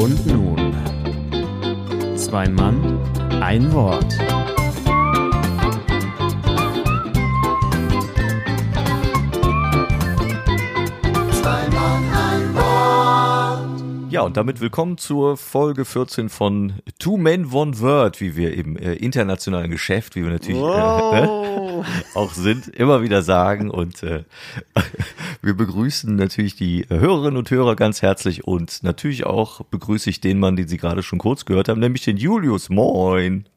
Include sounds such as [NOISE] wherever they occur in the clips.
Und nun, zwei Mann, ein Wort. Ja, und damit willkommen zur Folge 14 von Two Men One Word, wie wir im äh, internationalen Geschäft, wie wir natürlich äh, ne, [LAUGHS] auch sind, immer wieder sagen. Und äh, [LAUGHS] wir begrüßen natürlich die Hörerinnen und Hörer ganz herzlich und natürlich auch begrüße ich den Mann, den Sie gerade schon kurz gehört haben, nämlich den Julius. Moin.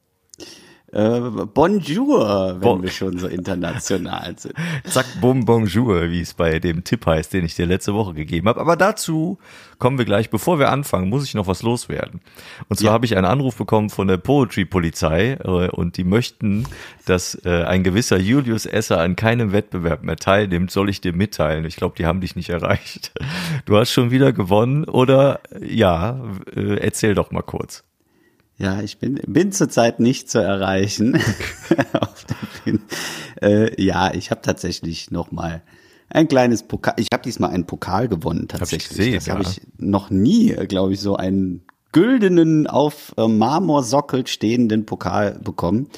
Äh, bonjour, wenn Bon- wir schon so international sind. [LAUGHS] Zack, bum, bonjour, wie es bei dem Tipp heißt, den ich dir letzte Woche gegeben habe. Aber dazu kommen wir gleich. Bevor wir anfangen, muss ich noch was loswerden. Und zwar Ja. habe ich einen Anruf bekommen von der Poetry-Polizei äh, und die möchten, dass äh, ein gewisser Julius Esser an keinem Wettbewerb mehr teilnimmt. Soll ich dir mitteilen? Ich glaube, die haben dich nicht erreicht. [LAUGHS] Du hast schon wieder gewonnen oder ja, äh, erzähl doch mal kurz. Ja, ich bin, bin zurzeit nicht zu erreichen. [LAUGHS] Äh, ja, ich habe tatsächlich noch mal ein kleines Pokal. Ich habe diesmal einen Pokal gewonnen tatsächlich. gesehen, das ja. habe ich noch nie, glaube ich, so einen güldenen auf äh, Marmorsockel stehenden Pokal bekommen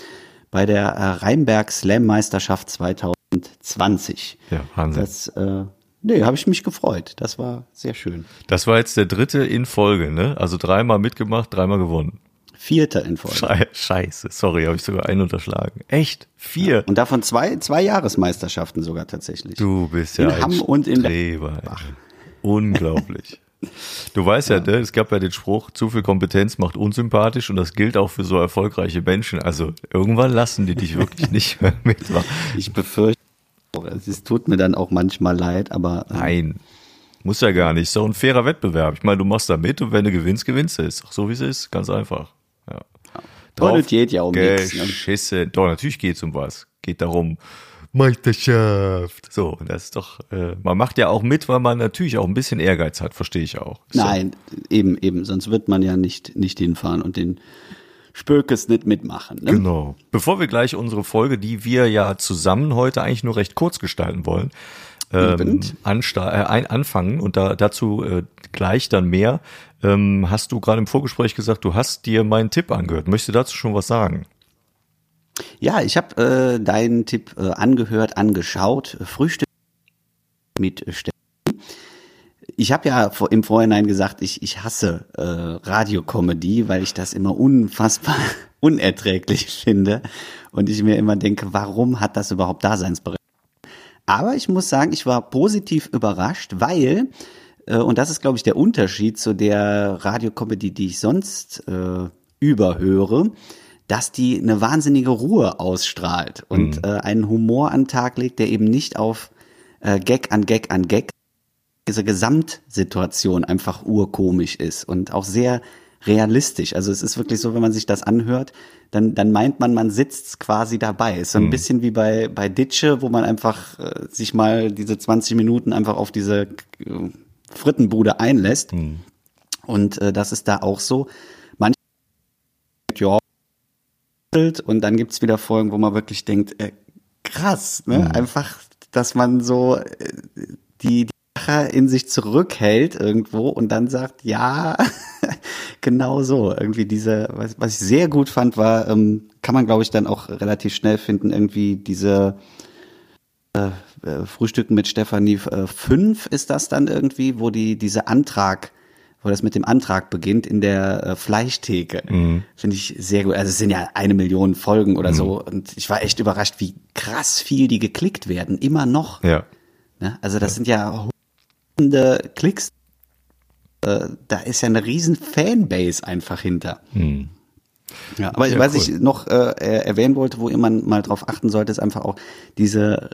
bei der äh, Rheinberg Slam Meisterschaft 2020. Ja, Wahnsinn. Das, äh, nee, habe ich mich gefreut. Das war sehr schön. Das war jetzt der dritte in Folge, ne? Also dreimal mitgemacht, dreimal gewonnen. Vierter in Folge. Schei- Scheiße, sorry, habe ich sogar einen unterschlagen. Echt? Vier? Und davon zwei, zwei Jahresmeisterschaften sogar tatsächlich. Du bist ja In ein Hamm und in Streber. Unglaublich. [LAUGHS] Du weißt ja, ne, es gab ja den Spruch, zu viel Kompetenz macht unsympathisch und das gilt auch für so erfolgreiche Menschen. Also irgendwann lassen die dich wirklich [LAUGHS] nicht mehr mitmachen. Ich befürchte, es tut mir dann auch manchmal leid, aber äh, Nein, muss ja gar nicht. Ist doch ein fairer Wettbewerb. Ich meine, du machst da mit und wenn du gewinnst, gewinnst du. Ist doch so, wie es ist. Ganz einfach. Und es geht ja um nichts, ne? Doch, natürlich geht's um was. Geht darum, Meisterschaft. So, das ist doch, äh, man macht ja auch mit, weil man natürlich auch ein bisschen Ehrgeiz hat, verstehe ich auch. Ist nein, eben, eben, sonst wird man ja nicht, nicht hinfahren und den Spökes nicht mitmachen. Ne? Genau. Bevor wir gleich unsere Folge, die wir ja zusammen heute eigentlich nur recht kurz gestalten wollen, ähm, ansta äh, ein, anfangen und da, dazu äh, gleich dann mehr, ähm, hast du gerade im Vorgespräch gesagt, du hast dir meinen Tipp angehört. Möchtest du dazu schon was sagen? Ja, ich habe äh, deinen Tipp äh, angehört, angeschaut. Frühstück mit Steffen. Ich habe ja im Vorhinein gesagt, ich, ich hasse äh, Radiokomödie, weil ich das immer unfassbar [LAUGHS] unerträglich finde und ich mir immer denke, warum hat das überhaupt Daseinsberechtigung? Aber ich muss sagen, ich war positiv überrascht, weil, äh, und das ist, glaube ich, der Unterschied zu der Radiokomödie, die ich sonst äh, überhöre, dass die eine wahnsinnige Ruhe ausstrahlt und äh, einen Humor an den Tag legt, der eben nicht auf äh, Gag an Gag an Gag diese Gesamtsituation einfach urkomisch ist und auch sehr realistisch. Also es ist wirklich so, wenn man sich das anhört, dann, dann meint man, man sitzt quasi dabei. Ist so ein bisschen wie bei, bei Ditsche, wo man einfach äh, sich mal diese 20 Minuten einfach auf diese äh, Frittenbude einlässt. Und äh, das ist da auch so. Manche, ja, und dann gibt's wieder Folgen, wo man wirklich denkt, äh, krass, ne? Einfach, dass man so äh, die, die Sache in sich zurückhält irgendwo und dann sagt, ja, [LAUGHS] genau so. Irgendwie diese, was, was ich sehr gut fand, war, ähm, kann man glaube ich dann auch relativ schnell finden, irgendwie diese äh, äh, Frühstücken mit Stefanie 5 ist das dann irgendwie, wo die diese Antrag wo das mit dem Antrag beginnt in der äh, Fleischtheke. Finde ich sehr gut. Also es sind ja eine Million Folgen oder so. Und ich war echt überrascht, wie krass viel die geklickt werden. Immer noch. Ja. Ne? Also das sind ja hunderte Klicks. Äh, da ist ja eine riesen Fanbase einfach hinter. Ja, aber Ja, was cool. ich noch äh, er- erwähnen wollte, wo man mal drauf achten sollte, ist einfach auch diese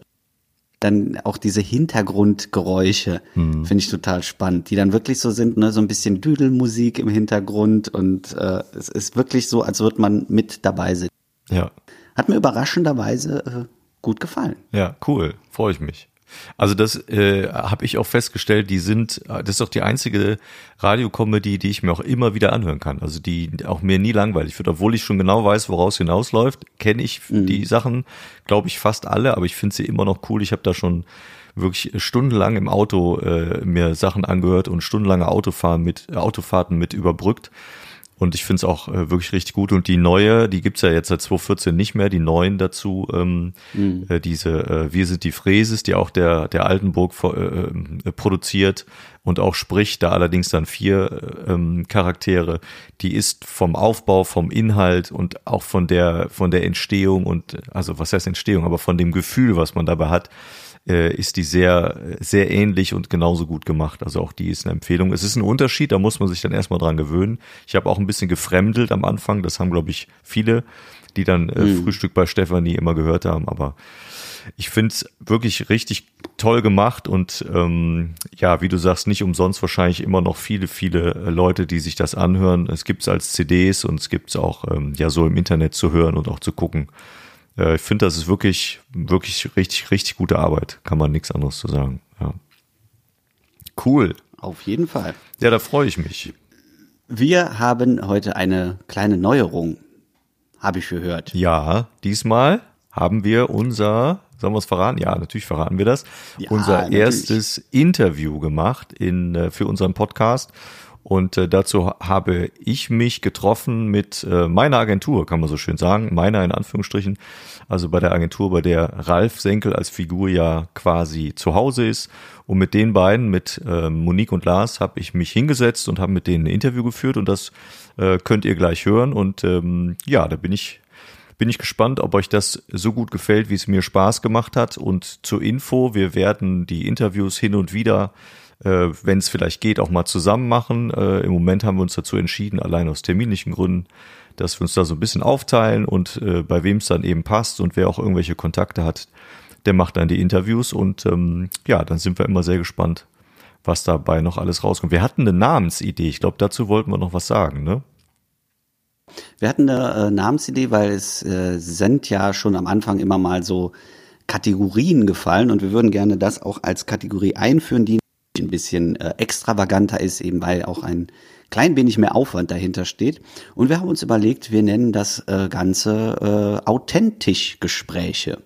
dann auch diese Hintergrundgeräusche finde ich total spannend, die dann wirklich so sind, ne, so ein bisschen Düdelmusik im Hintergrund und äh, es ist wirklich so, als würde man mit dabei sitzen. Ja. Hat mir überraschenderweise äh, gut gefallen. Ja, cool. Freue ich mich. Also das äh, habe ich auch festgestellt, die sind, das ist doch die einzige Radiokomödie, die ich mir auch immer wieder anhören kann. Also die auch mir nie langweilig wird, obwohl ich schon genau weiß, woraus hinausläuft, kenne ich die Sachen, glaube ich, fast alle, aber ich finde sie immer noch cool. Ich habe da schon wirklich stundenlang im Auto äh, mir Sachen angehört und stundenlange Autofahren mit Autofahrten mit überbrückt. Und ich finde es auch äh, wirklich richtig gut. Und die neue, die gibt's ja jetzt seit 2014 nicht mehr, die neuen dazu, ähm, mhm. äh, diese äh, Wir sind die Fräses, die auch der, der Altenburg äh, äh, produziert und auch spricht, da allerdings dann vier äh, ähm, Charaktere, die ist vom Aufbau, vom Inhalt und auch von der, von der Entstehung und, also was heißt Entstehung, aber von dem Gefühl, was man dabei hat, äh, ist die sehr, sehr ähnlich und genauso gut gemacht. Also auch die ist eine Empfehlung. Es ist ein Unterschied, da muss man sich dann erstmal dran gewöhnen. Ich habe auch ein bisschen gefremdelt am Anfang, das haben, glaube ich, viele, die dann äh, mhm. Frühstück bei Stefanie immer gehört haben, aber ich finde es wirklich richtig toll gemacht und ähm, ja, wie du sagst, nicht umsonst wahrscheinlich immer noch viele, viele äh, Leute, die sich das anhören. Es gibt es als CDs und es gibt es auch ähm, ja so im Internet zu hören und auch zu gucken. Äh, ich finde, das ist wirklich, wirklich richtig, richtig gute Arbeit. Kann man nichts anderes zu sagen. Ja. Cool. Auf jeden Fall. Ja, da freue ich mich. Wir haben heute eine kleine Neuerung, habe ich gehört. Ja, diesmal haben wir unser, sollen wir es verraten? Ja, natürlich verraten wir das. Ja, unser natürlich. erstes Interview gemacht in, äh, für unseren Podcast. Und äh, dazu habe ich mich getroffen mit äh, meiner Agentur, kann man so schön sagen, meiner in Anführungsstrichen, also bei der Agentur, bei der Ralf Senkel als Figur ja quasi zu Hause ist. Und mit den beiden, mit äh, Monique und Lars, habe ich mich hingesetzt und habe mit denen ein Interview geführt und das äh, könnt ihr gleich hören. Und ähm, ja, da bin ich bin ich gespannt, ob euch das so gut gefällt, wie es mir Spaß gemacht hat. Und zur Info, wir werden die Interviews hin und wieder äh, wenn es vielleicht geht, auch mal zusammen machen. Äh, Im Moment haben wir uns dazu entschieden, allein aus terminlichen Gründen, dass wir uns da so ein bisschen aufteilen und äh, bei wem es dann eben passt und wer auch irgendwelche Kontakte hat, der macht dann die Interviews und ähm, ja, dann sind wir immer sehr gespannt, was dabei noch alles rauskommt. Wir hatten eine Namensidee, ich glaube, dazu wollten wir noch was sagen, ne? Wir hatten eine äh, Namensidee, weil es äh, sind ja schon am Anfang immer mal so Kategorien gefallen und wir würden gerne das auch als Kategorie einführen, die ein bisschen äh, extravaganter ist, eben weil auch ein klein wenig mehr Aufwand dahinter steht. Und wir haben uns überlegt, wir nennen das äh, Ganze äh, authentisch Gespräche.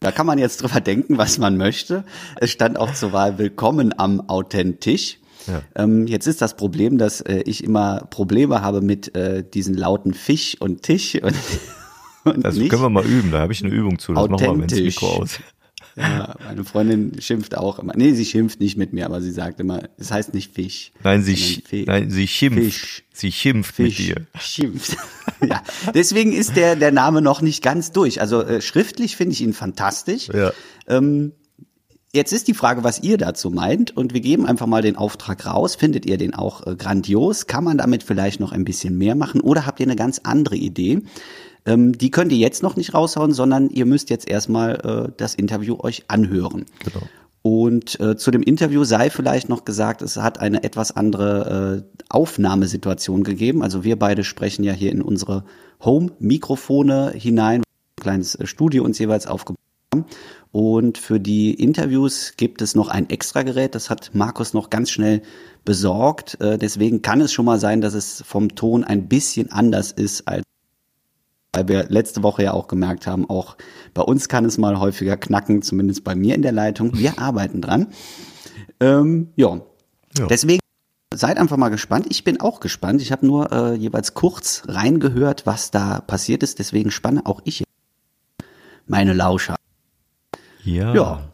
Da kann man jetzt drüber denken, was man möchte. Es stand auch zur Wahl Willkommen am Authentisch. Ja. Ähm, jetzt ist das Problem, dass äh, ich immer Probleme habe mit äh, diesen lauten Fisch und Tisch und, [LAUGHS] und Das können wir mal üben, da habe ich eine Übung zu. Das machen wir, wenn das Mikro aus. Ja, meine Freundin schimpft auch immer. Nee, sie schimpft nicht mit mir, aber sie sagt immer, es heißt nicht Fisch. Nein, sie, nein, sie schimpft. Fisch. Sie schimpft Fisch. mit dir. Schimpft. [LAUGHS] ja, deswegen ist der, der Name noch nicht ganz durch. Also äh, schriftlich finde ich ihn fantastisch. Ja. Ähm, Jetzt ist die Frage, was ihr dazu meint und wir geben einfach mal den Auftrag raus. Findet ihr den auch äh, grandios? Kann man damit vielleicht noch ein bisschen mehr machen oder habt ihr eine ganz andere Idee? Ähm, die könnt ihr jetzt noch nicht raushauen, sondern ihr müsst jetzt erstmal äh, das Interview euch anhören. Genau. Und äh, zu dem Interview sei vielleicht noch gesagt, es hat eine etwas andere äh, Aufnahmesituation gegeben. Also wir beide sprechen ja hier in unsere Home-Mikrofone hinein, ein kleines äh, Studio uns jeweils aufgebaut haben. Und für die Interviews gibt es noch ein Extragerät, das hat Markus noch ganz schnell besorgt. Äh, deswegen kann es schon mal sein, dass es vom Ton ein bisschen anders ist als weil wir letzte Woche ja auch gemerkt haben, auch bei uns kann es mal häufiger knacken, zumindest bei mir in der Leitung. Wir [LAUGHS] arbeiten dran. Ähm, ja. ja. Deswegen seid einfach mal gespannt. Ich bin auch gespannt. Ich habe nur äh, jeweils kurz reingehört, was da passiert ist. Deswegen spanne auch ich meine Lauscher. Ja. Ja.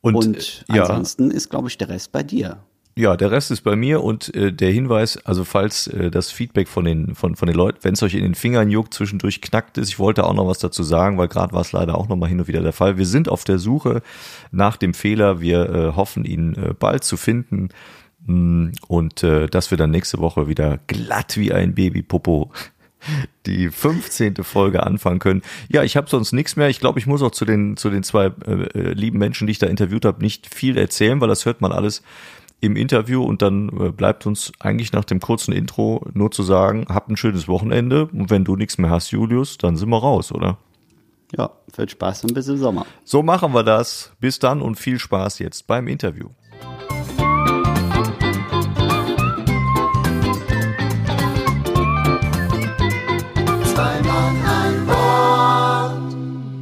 Und, Und ja. ansonsten ist, glaube ich, der Rest bei dir. Ja, der Rest ist bei mir und äh, der Hinweis, also falls äh, das Feedback von den von von den Leuten, wenn es euch in den Fingern juckt, zwischendurch knackt ist, ich wollte auch noch was dazu sagen, weil gerade war es leider auch noch mal hin und wieder der Fall. Wir sind auf der Suche nach dem Fehler. Wir äh, hoffen ihn äh, bald zu finden mh, mm, und äh, dass wir dann nächste Woche wieder glatt wie ein Babypopo [LAUGHS] die 15. Folge anfangen können. Ja, ich habe sonst nichts mehr. Ich glaube, ich muss auch zu den zu den zwei äh, äh, lieben Menschen, die ich da interviewt habe, nicht viel erzählen, weil das hört man alles im Interview und dann äh, bleibt uns eigentlich nach dem kurzen Intro nur zu sagen, habt ein schönes Wochenende und wenn du nichts mehr hast, Julius, dann sind wir raus, oder? Ja, viel Spaß und bis im Sommer. So machen wir das. Bis dann und viel Spaß jetzt beim Interview.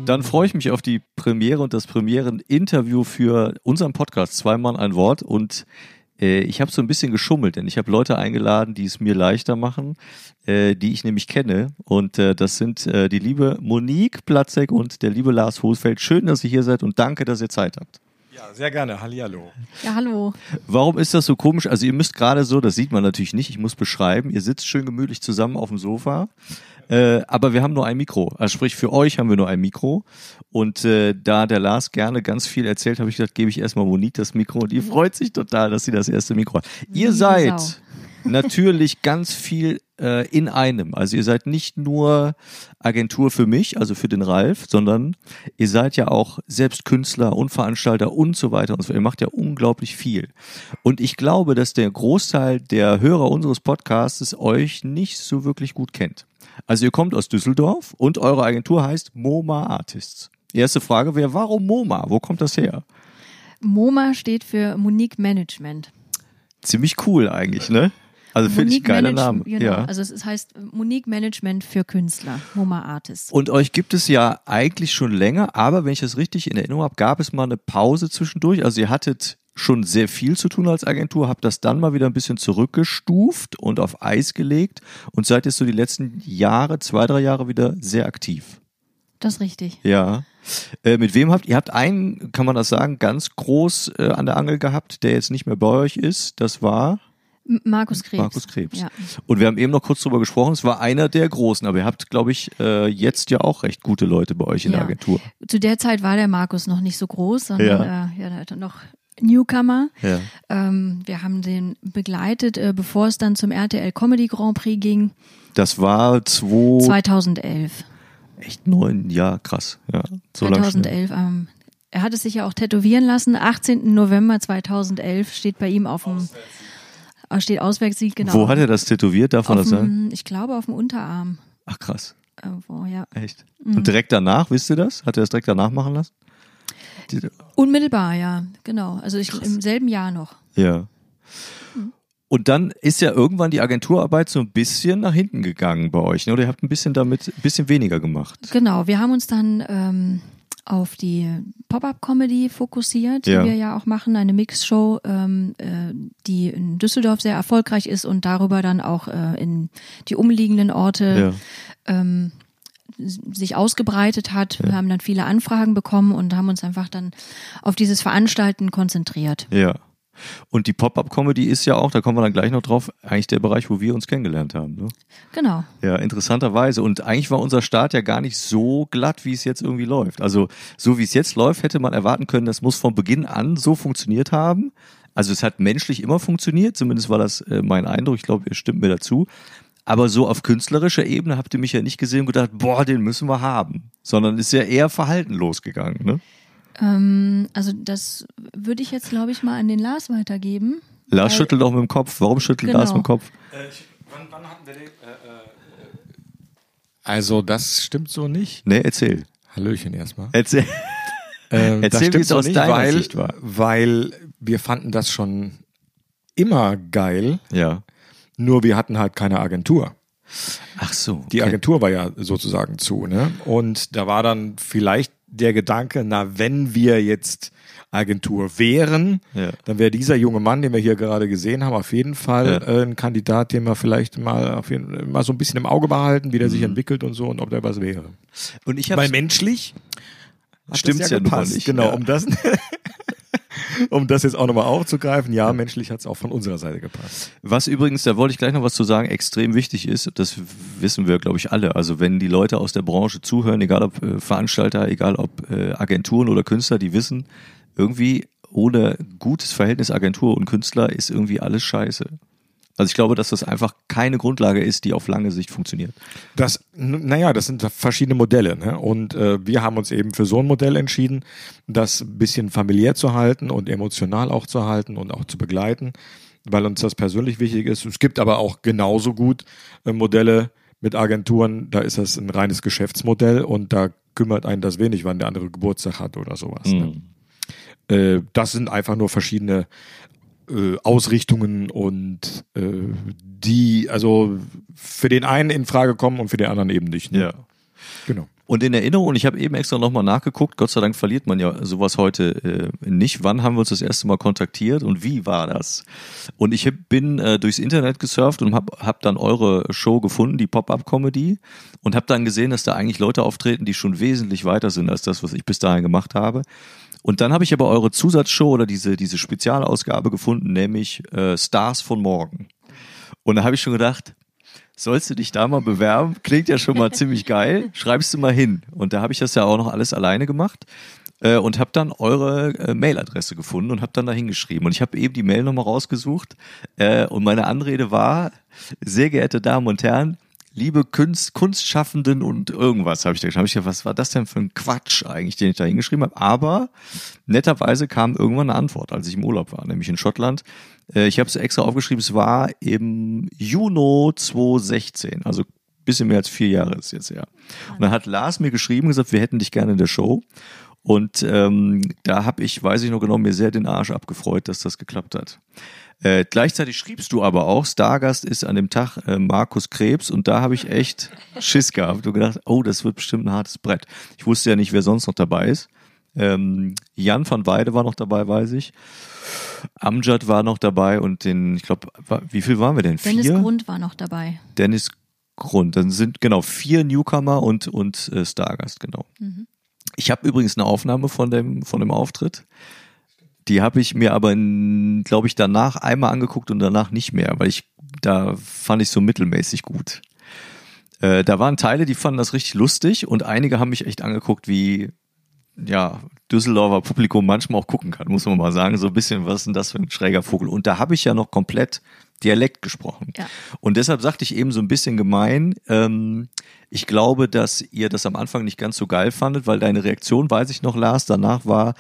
Dann freue ich mich auf die Premiere und das Premieren-Interview für unseren Podcast Zwei Mann ein Wort und äh, ich habe so ein bisschen geschummelt, denn ich habe Leute eingeladen, die es mir leichter machen, äh, die ich nämlich kenne. Und äh, das sind äh, die liebe Monique Platzek und der liebe Lars Hosfeld. Schön, dass ihr hier seid und danke, dass ihr Zeit habt. Ja, sehr gerne. Hallihallo. Ja, hallo. Warum ist das so komisch? Also ihr müsst gerade so, das sieht man natürlich nicht, ich muss beschreiben, ihr sitzt schön gemütlich zusammen auf dem Sofa, äh, aber wir haben nur ein Mikro. Also sprich, für euch haben wir nur ein Mikro. Und äh, da der Lars gerne ganz viel erzählt, habe ich gedacht, gebe ich erstmal Monique das Mikro. Und die freut sich total, dass sie das erste Mikro hat. Ihr seid Sau. Natürlich ganz viel äh, in einem. Also ihr seid nicht nur Agentur für mich, also für den Ralf, sondern ihr seid ja auch selbst Künstler und Veranstalter und so weiter und so. Ihr macht ja unglaublich viel. Und ich glaube, dass der Großteil der Hörer unseres Podcasts euch nicht so wirklich gut kennt. Also ihr kommt aus Düsseldorf und eure Agentur heißt MoMA Artists. Erste Frage wäre, warum MoMA? Wo kommt das her? MoMA steht für Monique Management. Ziemlich cool eigentlich, ne? Also finde ich geiler Name. Genau. Ja. Also es heißt Monique Management für Künstler, MoMA Artists. Und euch gibt es ja eigentlich schon länger, aber wenn ich das richtig in Erinnerung habe, gab es mal eine Pause zwischendurch. Also ihr hattet schon sehr viel zu tun als Agentur, habt das dann mal wieder ein bisschen zurückgestuft und auf Eis gelegt und seid jetzt so die letzten Jahre, zwei, drei Jahre wieder sehr aktiv. Das ist richtig. Ja. Äh, mit wem habt ihr? habt einen, kann man das sagen, ganz groß äh, an der Angel gehabt, der jetzt nicht mehr bei euch ist. Das war Markus Krebs. Markus Krebs. Ja. Und wir haben eben noch kurz drüber gesprochen, es war einer der Großen, aber ihr habt, glaube ich, äh, jetzt ja auch recht gute Leute bei euch in der Ja. Agentur. Zu der Zeit war der Markus noch nicht so groß, sondern Ja. äh, ja, der hatte noch Newcomer. Ja. Ähm, wir haben den begleitet, äh, bevor es dann zum RTL Comedy Grand Prix ging, Das war zwei, 2011. echt neun, ja, krass. Ja, so lang schnell. 2011. Ähm, er hat es sich ja auch tätowieren lassen. 18. November 2011 steht bei ihm auf dem äh, steht Auswärtssieg genau. Wo hat er das tätowiert, darf man das sagen? Ich glaube auf dem Unterarm. Ach krass, Irgendwo, ja. echt. Mhm. Und direkt danach, wisst ihr das? Hat er das direkt danach machen lassen? Unmittelbar, ja, genau. Also ich, im selben Jahr noch. ja. Und dann ist ja irgendwann die Agenturarbeit so ein bisschen nach hinten gegangen bei euch, ne? Oder ihr habt ein bisschen damit, ein bisschen weniger gemacht. Genau, wir haben uns dann ähm, auf die Pop-up-Comedy fokussiert, Ja. die wir ja auch machen, eine Mixshow, ähm, äh, die in Düsseldorf sehr erfolgreich ist und darüber dann auch äh, in die umliegenden Orte ähm, s- sich ausgebreitet hat. Wir haben dann viele Anfragen bekommen und haben uns einfach dann auf dieses Veranstalten konzentriert. Ja. Und die Pop-Up-Comedy ist ja auch, da kommen wir dann gleich noch drauf, eigentlich der Bereich, wo wir uns kennengelernt haben. Ne? Genau. Ja, interessanterweise. Und eigentlich war unser Start ja gar nicht so glatt, wie es jetzt irgendwie läuft. Also so wie es jetzt läuft, hätte man erwarten können, das muss von Beginn an so funktioniert haben. Also es hat menschlich immer funktioniert, zumindest war das äh, mein Eindruck. Ich glaube, ihr stimmt mir dazu. Aber so auf künstlerischer Ebene habt ihr mich ja nicht gesehen und gedacht, boah, den müssen wir haben. Sondern ist ja eher verhalten losgegangen. Ne? Ähm, also das würde ich jetzt, glaube ich, mal an den Lars weitergeben. Lars Weil- schüttelt auch mit dem Kopf. Warum schüttelt Genau. Lars mit dem Kopf? wann, wann hatten wir den? Also, das stimmt so nicht. Nee, erzähl. Hallöchen erstmal. Erzähl. [LAUGHS] Ähm, das Erzähl, wie stimmt so aus nicht, deiner weil, Sicht war. Weil wir fanden das schon immer geil, Ja. nur wir hatten halt keine Agentur. Ach so. Die okay. Agentur war ja sozusagen zu, ne? Und da war dann vielleicht der Gedanke, na, wenn wir jetzt Agentur wären, Ja. dann wäre dieser junge Mann, den wir hier gerade gesehen haben, auf jeden Fall Ja. äh, ein Kandidat, den wir vielleicht mal auf jeden, mal so ein bisschen im Auge behalten, wie der Mhm. sich entwickelt und so und ob der was wäre. Und ich Weil menschlich Stimmt's ja mal gepasst. nicht, Genau, ja. um das [LAUGHS] [LAUGHS] um das jetzt auch nochmal aufzugreifen, ja, menschlich hat es auch von unserer Seite gepasst. Was übrigens, da wollte ich gleich noch was zu sagen, extrem wichtig ist, das wissen wir, glaube ich, alle. Also wenn die Leute aus der Branche zuhören, egal ob äh, Veranstalter, egal ob äh, Agenturen oder Künstler, die wissen, irgendwie ohne gutes Verhältnis Agentur und Künstler ist irgendwie alles scheiße. Also ich glaube, dass das einfach keine Grundlage ist, die auf lange Sicht funktioniert. Das, naja, das sind verschiedene Modelle. Ne? Und äh, wir haben uns eben für so ein Modell entschieden, das ein bisschen familiär zu halten und emotional auch zu halten und auch zu begleiten, weil uns das persönlich wichtig ist. Es gibt aber auch genauso gut äh, Modelle mit Agenturen, da ist das ein reines Geschäftsmodell und da kümmert einen das wenig, wann der andere Geburtstag hat oder sowas. Ne? Äh, das sind einfach nur verschiedene äh, Ausrichtungen und äh, die also für den einen in Frage kommen und für den anderen eben nicht. Ne? Ja. Genau. Und in Erinnerung, und ich habe eben extra nochmal nachgeguckt, Gott sei Dank verliert man ja sowas heute äh, nicht. Wann haben wir uns das erste Mal kontaktiert und wie war das? Und ich bin äh, durchs Internet gesurft und habe hab dann eure Show gefunden, die Pop-Up-Comedy, und habe dann gesehen, dass da eigentlich Leute auftreten, die schon wesentlich weiter sind als das, was ich bis dahin gemacht habe. Und dann habe ich aber eure Zusatzshow oder diese, diese Spezialausgabe gefunden, nämlich äh, Stars von morgen. Und da habe ich schon gedacht, sollst du dich da mal bewerben? Klingt ja schon mal [LAUGHS] ziemlich geil. Schreibst du mal hin. Und da habe ich das ja auch noch alles alleine gemacht äh, und habe dann eure äh, Mailadresse gefunden und habe dann da hingeschrieben. Und ich habe eben die Mail nochmal rausgesucht äh, und meine Anrede war, sehr geehrte Damen und Herren, liebe Kunst, Kunstschaffenden und irgendwas habe ich da geschrieben. Hab ich gedacht, was war das denn für ein Quatsch eigentlich, den ich da hingeschrieben habe? Aber netterweise kam irgendwann eine Antwort, als ich im Urlaub war, nämlich in Schottland. Äh, ich habe es extra aufgeschrieben, es war im Juni 2016, also bisschen mehr als vier Jahre ist jetzt her. Und dann hat Lars mir geschrieben, gesagt, wir hätten dich gerne in der Show. Und ähm, da habe ich, weiß ich noch genau, mir sehr den Arsch abgefreut, dass das geklappt hat. Äh, gleichzeitig schriebst du aber auch, Stargast ist an dem Tag äh, Markus Krebs und da habe ich echt Schiss gehabt und gedacht, oh, das wird bestimmt ein hartes Brett. Ich wusste ja nicht, wer sonst noch dabei ist. Ähm, Jan van Weide war noch dabei, weiß ich. Amjad war noch dabei und den, ich glaube, wie viel waren wir denn? Vier? Dennis Grund war noch dabei. Dennis Grund. Dann sind genau vier Newcomer und, und äh, Stargast, genau. Mhm. Ich habe übrigens eine Aufnahme von dem, von dem Auftritt. Die habe ich mir aber, glaube ich, danach einmal angeguckt und danach nicht mehr, weil ich, da fand ich so mittelmäßig gut. Äh, da waren Teile, die fanden das richtig lustig und einige haben mich echt angeguckt, wie, ja, Düsseldorfer Publikum manchmal auch gucken kann, muss man mal sagen. So ein bisschen, was ist denn das für ein schräger Vogel? Und da habe ich ja noch komplett Dialekt gesprochen. Ja. Und deshalb sagte ich eben so ein bisschen gemein, ähm, ich glaube, dass ihr das am Anfang nicht ganz so geil fandet, weil deine Reaktion, weiß ich noch, Lars, danach war,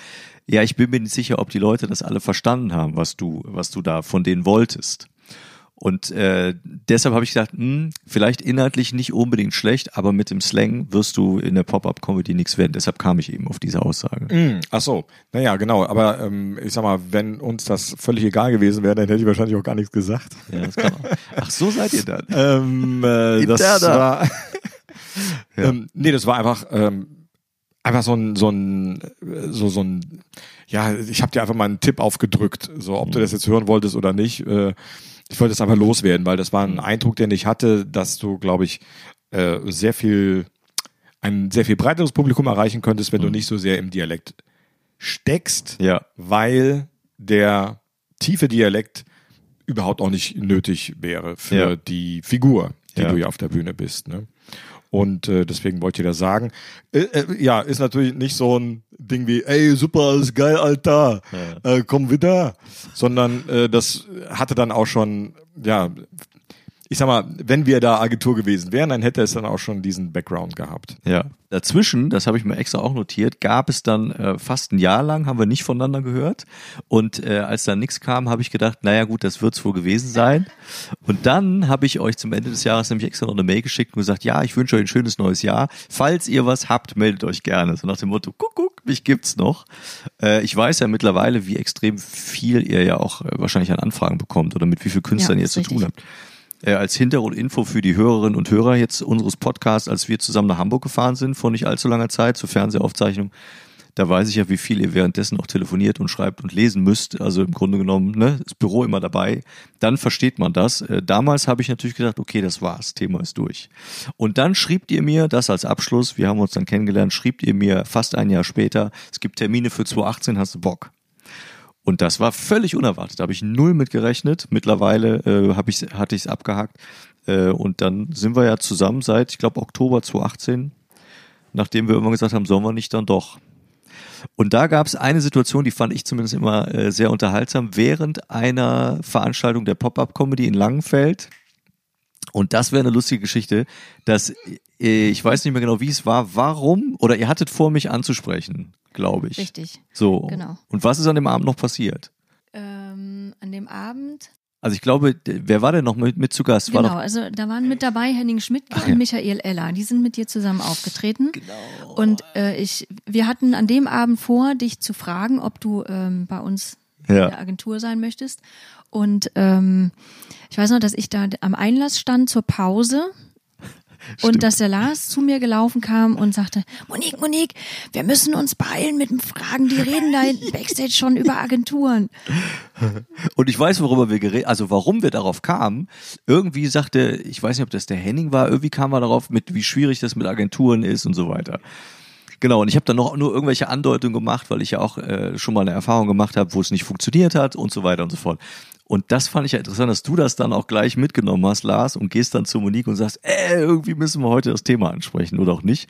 ja, ich bin mir nicht sicher, ob die Leute das alle verstanden haben, was du, was du da von denen wolltest. Und äh, deshalb habe ich gedacht, hm, vielleicht inhaltlich nicht unbedingt schlecht, aber mit dem Slang wirst du in der Pop-Up-Comedy nichts werden. Deshalb kam ich eben auf diese Aussage. Mm, ach so, naja, genau. Aber ähm, ich sag mal, wenn uns das völlig egal gewesen wäre, dann hätte ich wahrscheinlich auch gar nichts gesagt. Ja, das kann auch. Ach, so seid ihr dann. [LAUGHS] ähm, äh, das war, [LAUGHS] Ja. ähm, nee, das war einfach ähm, einfach so ein so ein so so ein ja, ich habe dir einfach mal einen Tipp aufgedrückt, so ob du das jetzt hören wolltest oder nicht. Äh, ich wollte es einfach loswerden, weil das war ein Eindruck, den ich hatte, dass du, glaube ich, äh, sehr viel ein sehr viel breiteres Publikum erreichen könntest, wenn du nicht so sehr im Dialekt steckst, Ja. weil der tiefe Dialekt überhaupt auch nicht nötig wäre für Ja. die Figur, die Ja. du ja auf der Bühne bist. Ne? Und äh, deswegen wollte ich das sagen. Äh, äh, ja, ist natürlich nicht so ein Ding wie, ey, super, ist geil, Alter, äh, komm wieder. Sondern äh, das hatte dann auch schon, ja, ich sag mal, wenn wir da Agentur gewesen wären, dann hätte es dann auch schon diesen Background gehabt. Ja. Dazwischen, das habe ich mir extra auch notiert, gab es dann äh, fast ein Jahr lang, haben wir nicht voneinander gehört. Und äh, als dann nichts kam, habe ich gedacht, naja gut, das wird's wohl gewesen sein. Und dann habe ich euch zum Ende des Jahres nämlich extra noch eine Mail geschickt und gesagt, ja, ich wünsche euch ein schönes neues Jahr. Falls ihr was habt, meldet euch gerne. So nach dem Motto, guck, guck, mich gibt's noch. Äh, ich weiß ja mittlerweile, wie extrem viel ihr ja auch äh, wahrscheinlich an Anfragen bekommt oder mit wie viel Künstlern Ja, ihr zu tun richtig. habt äh, als Hintergrundinfo für die Hörerinnen und Hörer jetzt unseres Podcasts, als wir zusammen nach Hamburg gefahren sind vor nicht allzu langer Zeit zur Fernsehaufzeichnung. Da weiß ich ja, wie viel ihr währenddessen auch telefoniert und schreibt und lesen müsst. Also im Grunde genommen, ne, das Büro immer dabei. Dann versteht man das. Äh, damals habe ich natürlich gedacht, okay, das war's, Thema ist durch. Und dann schrieb ihr mir, das als Abschluss, wir haben uns dann kennengelernt, schrieb ihr mir fast ein Jahr später, es gibt Termine für 2018, hast du Bock? Und das war völlig unerwartet. Da habe ich null mit gerechnet. Mittlerweile äh, hab ich, hatte ich es abgehakt. Äh, und dann sind wir ja zusammen seit, ich glaube, Oktober 2018, nachdem wir immer gesagt haben, sollen wir nicht dann doch. Und da gab es eine Situation, die fand ich zumindest immer äh, sehr unterhaltsam, während einer Veranstaltung der Pop-Up-Comedy in Langenfeld. Und das wäre eine lustige Geschichte, dass äh, ich weiß nicht mehr genau, wie es war, warum, oder ihr hattet vor, mich anzusprechen, glaube ich. Richtig. So. Genau. Und was ist an dem Abend noch passiert? Ähm, an dem Abend. Also ich glaube, wer war denn noch mit, mit zu Gast? War Genau, also da waren mit dabei Henning Schmidtke Ach ja. und Michael Eller. Die sind mit dir zusammen aufgetreten. Genau. Und äh, ich, wir hatten an dem Abend vor, dich zu fragen, ob du ähm, bei uns in der ja. Agentur sein möchtest. Und ähm, ich weiß noch, dass ich da am Einlass stand zur Pause Und dass der Lars zu mir gelaufen kam und sagte, Monique, Monique, wir müssen uns beeilen mit dem Fragen, die reden da hinten Backstage schon über Agenturen. Und ich weiß, worüber wir geredet, also warum wir darauf kamen. Irgendwie sagte, ich weiß nicht, ob das der Henning war, irgendwie kam er darauf mit, wie schwierig das mit Agenturen ist und so weiter. Genau, und ich habe dann noch nur irgendwelche Andeutungen gemacht, weil ich ja auch äh, schon mal eine Erfahrung gemacht habe, wo es nicht funktioniert hat und so weiter und so fort. Und das fand ich ja interessant, dass du das dann auch gleich mitgenommen hast, Lars, und gehst dann zu Monique und sagst, äh, irgendwie müssen wir heute das Thema ansprechen oder auch nicht.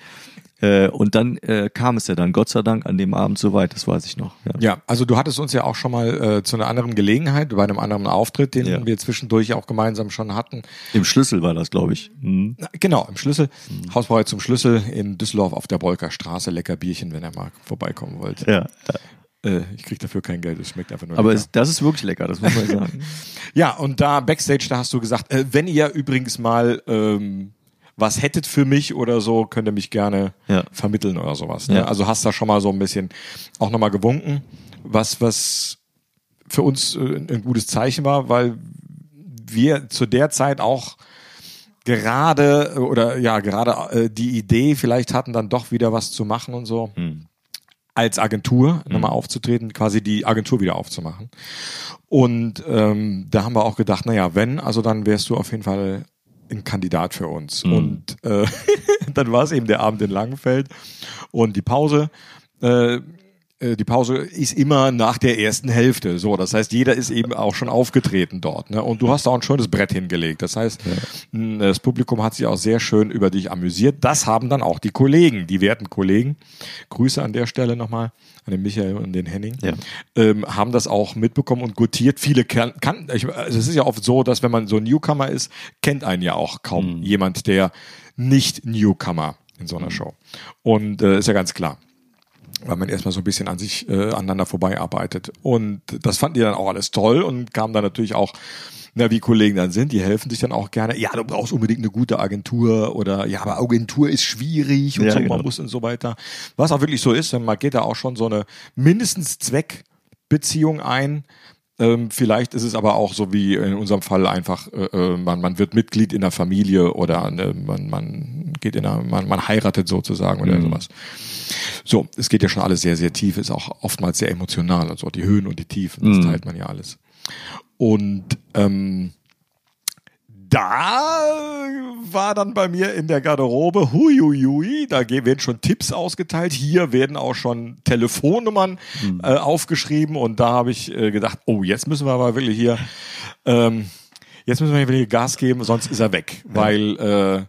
Äh, und dann äh, kam es ja dann, Gott sei Dank, an dem Abend so weit, das weiß ich noch. Ja, ja also du hattest uns ja auch schon mal äh, zu einer anderen Gelegenheit, bei einem anderen Auftritt, den ja. wir zwischendurch auch gemeinsam schon hatten. Im Schlüssel war das, glaube ich. Mhm. Genau, im Schlüssel. Mhm. Hausbauer zum Schlüssel in Düsseldorf auf der Bolker Straße. Lecker Bierchen, wenn ihr mal vorbeikommen wollt. Ja. Äh, ich krieg dafür kein Geld, es schmeckt einfach nur Aber es, das ist wirklich lecker, das muss man sagen. [LAUGHS] ja, und da Backstage, da hast du gesagt, äh, wenn ihr übrigens mal ähm, was hättet für mich oder so, könnt ihr mich gerne ja. vermitteln oder sowas. Ne? Ja. Also hast da schon mal so ein bisschen auch nochmal gewunken, was, was für uns äh, ein gutes Zeichen war, weil wir zu der Zeit auch gerade oder ja gerade äh, die Idee vielleicht hatten, dann doch wieder was zu machen und so. Hm als Agentur mhm. nochmal aufzutreten, quasi die Agentur wieder aufzumachen. Und ähm, da haben wir auch gedacht, naja, wenn, also dann wärst du auf jeden Fall ein Kandidat für uns. Mhm. Und äh, [LAUGHS] dann war es eben der Abend in Langenfeld und die Pause. Äh, die Pause ist immer nach der ersten Hälfte. So, das heißt, jeder ist eben auch schon aufgetreten dort. Ne? Und du hast da auch ein schönes Brett hingelegt. Das heißt, ja. das Publikum hat sich auch sehr schön über dich amüsiert. Das haben dann auch die Kollegen, die werten Kollegen. Grüße an der Stelle nochmal an den Michael und den Henning. Ja. Ähm, haben das auch mitbekommen und gutiert. Viele kannten. Also es ist ja oft so, dass wenn man so Newcomer ist, kennt einen ja auch kaum mhm. jemand, der nicht Newcomer in so einer mhm. Show. Und äh, ist ja ganz klar weil man erstmal so ein bisschen an sich äh, aneinander vorbeiarbeitet. Und das fanden die dann auch alles toll und kamen dann natürlich auch, na, wie Kollegen dann sind, die helfen sich dann auch gerne. Ja, du brauchst unbedingt eine gute Agentur oder ja, aber Agentur ist schwierig und ja, so, genau. man muss und so weiter. Was auch wirklich so ist, man geht da auch schon so eine mindestens Zweckbeziehung ein. Ähm, vielleicht ist es aber auch so wie in unserem Fall einfach, äh, äh man, man wird Mitglied in der Familie oder äh, man, man geht in einer, man, man heiratet sozusagen oder mhm. sowas. So, es geht ja schon alles sehr, sehr tief, ist auch oftmals sehr emotional, also die Höhen und die Tiefen, das mhm. teilt man ja alles. Und ähm, da war dann bei mir in der Garderobe, huiuiui, da werden schon Tipps ausgeteilt. Hier werden auch schon Telefonnummern mhm. äh, aufgeschrieben und da habe ich äh, gedacht, oh, jetzt müssen wir aber wirklich hier, ähm, jetzt müssen wir hier wirklich Gas geben, sonst ist er weg, ja. weil äh,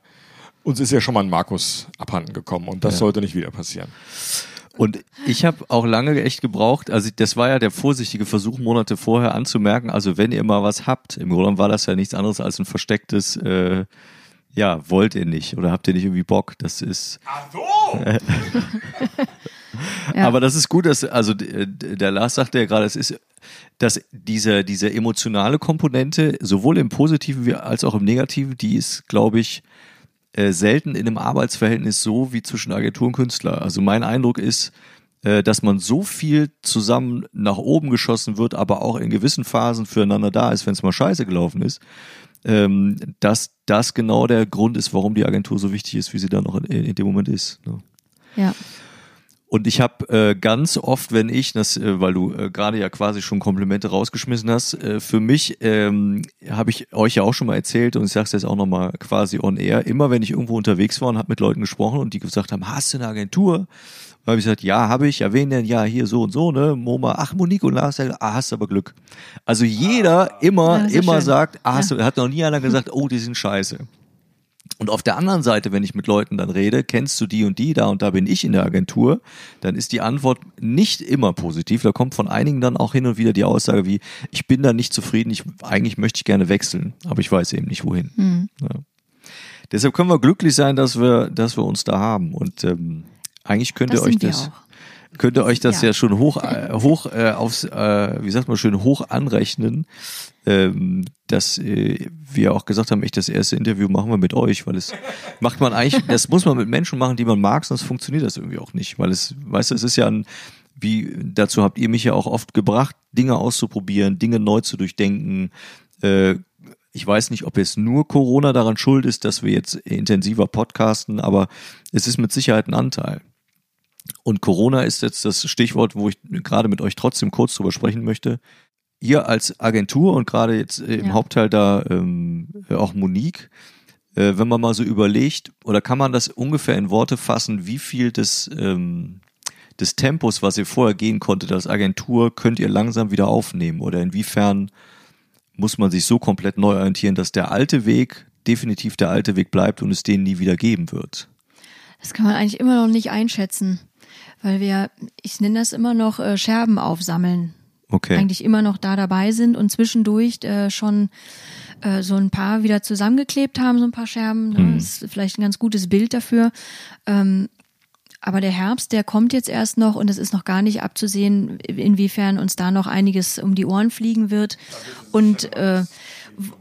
uns ist ja schon mal ein Markus abhanden gekommen und das ja. sollte nicht wieder passieren. Und ich habe auch lange echt gebraucht, also das war ja der vorsichtige Versuch, Monate vorher anzumerken, also wenn ihr mal was habt, im Grunde war das ja nichts anderes als ein verstecktes, äh, ja, wollt ihr nicht oder habt ihr nicht irgendwie Bock, das ist... Ach so! [LAUGHS] ja. Aber das ist gut, dass, also der Lars sagte ja gerade, es ist, dass diese, diese emotionale Komponente, sowohl im Positiven als auch im Negativen, die ist, glaube ich, äh, selten in einem Arbeitsverhältnis so wie zwischen Agentur und Künstler. Also mein Eindruck ist, äh, dass man so viel zusammen nach oben geschossen wird, aber auch in gewissen Phasen füreinander da ist, wenn es mal scheiße gelaufen ist, ähm, dass das genau der Grund ist, warum die Agentur so wichtig ist, wie sie dann noch in, in dem Moment ist. Ne? Ja. Und ich habe äh, ganz oft, wenn ich, das, äh, weil du äh, gerade ja quasi schon Komplimente rausgeschmissen hast, äh, für mich ähm, habe ich euch ja auch schon mal erzählt und ich sage es jetzt auch nochmal quasi on air, immer wenn ich irgendwo unterwegs war und habe mit Leuten gesprochen und die gesagt haben, hast du eine Agentur? habe ich gesagt, ja, habe ich. Ja, wen denn? Ja, hier so und so, ne? Moma, ach, Monique und Lars, ah, hast aber Glück. Also jeder immer, ja, immer schön. sagt, ah, hast ja. du, hat noch nie einer gesagt, oh, die sind scheiße. Und auf der anderen Seite, wenn ich mit Leuten dann rede, kennst du die und die, da und da bin ich in der Agentur, dann ist die Antwort nicht immer positiv. Da kommt von einigen dann auch hin und wieder die Aussage wie, ich bin da nicht zufrieden, ich, eigentlich möchte ich gerne wechseln, aber ich weiß eben nicht wohin. Mhm. Ja. Deshalb können wir glücklich sein, dass wir, dass wir uns da haben. Und ähm, eigentlich könnt ihr euch das. Auch könnt ihr euch das ja, ja schon hoch, äh, hoch äh, aufs, äh, wie sagt man schön, hoch anrechnen, ähm, dass äh, wir auch gesagt haben, ich das erste Interview machen wir mit euch, weil es [LAUGHS] macht man eigentlich, das muss man mit Menschen machen, die man mag, sonst funktioniert das irgendwie auch nicht, weil es, weißt du, es ist ja ein, wie, dazu habt ihr mich ja auch oft gebracht, Dinge auszuprobieren, Dinge neu zu durchdenken, äh, ich weiß nicht, ob jetzt nur Corona daran schuld ist, dass wir jetzt intensiver podcasten, aber es ist mit Sicherheit ein Anteil. Und Corona ist jetzt das Stichwort, wo ich gerade mit euch trotzdem kurz drüber sprechen möchte. Ihr als Agentur und gerade jetzt im Ja. Hauptteil da ähm, auch Monique, äh, wenn man mal so überlegt, oder kann man das ungefähr in Worte fassen, wie viel des, ähm, des Tempos, was ihr vorher gehen konntet als Agentur, könnt ihr langsam wieder aufnehmen? Oder inwiefern muss man sich so komplett neu orientieren, dass der alte Weg definitiv der alte Weg bleibt und es den nie wieder geben wird? Das kann man eigentlich immer noch nicht einschätzen, weil wir, ich nenne das immer noch äh, Scherben aufsammeln. Okay. Eigentlich immer noch da dabei sind und zwischendurch äh, schon äh, so ein paar wieder zusammengeklebt haben, so ein paar Scherben. Ne? Das ist vielleicht ein ganz gutes Bild dafür. Ähm, aber der Herbst, der kommt jetzt erst noch und es ist noch gar nicht abzusehen, inwiefern uns da noch einiges um die Ohren fliegen wird und äh,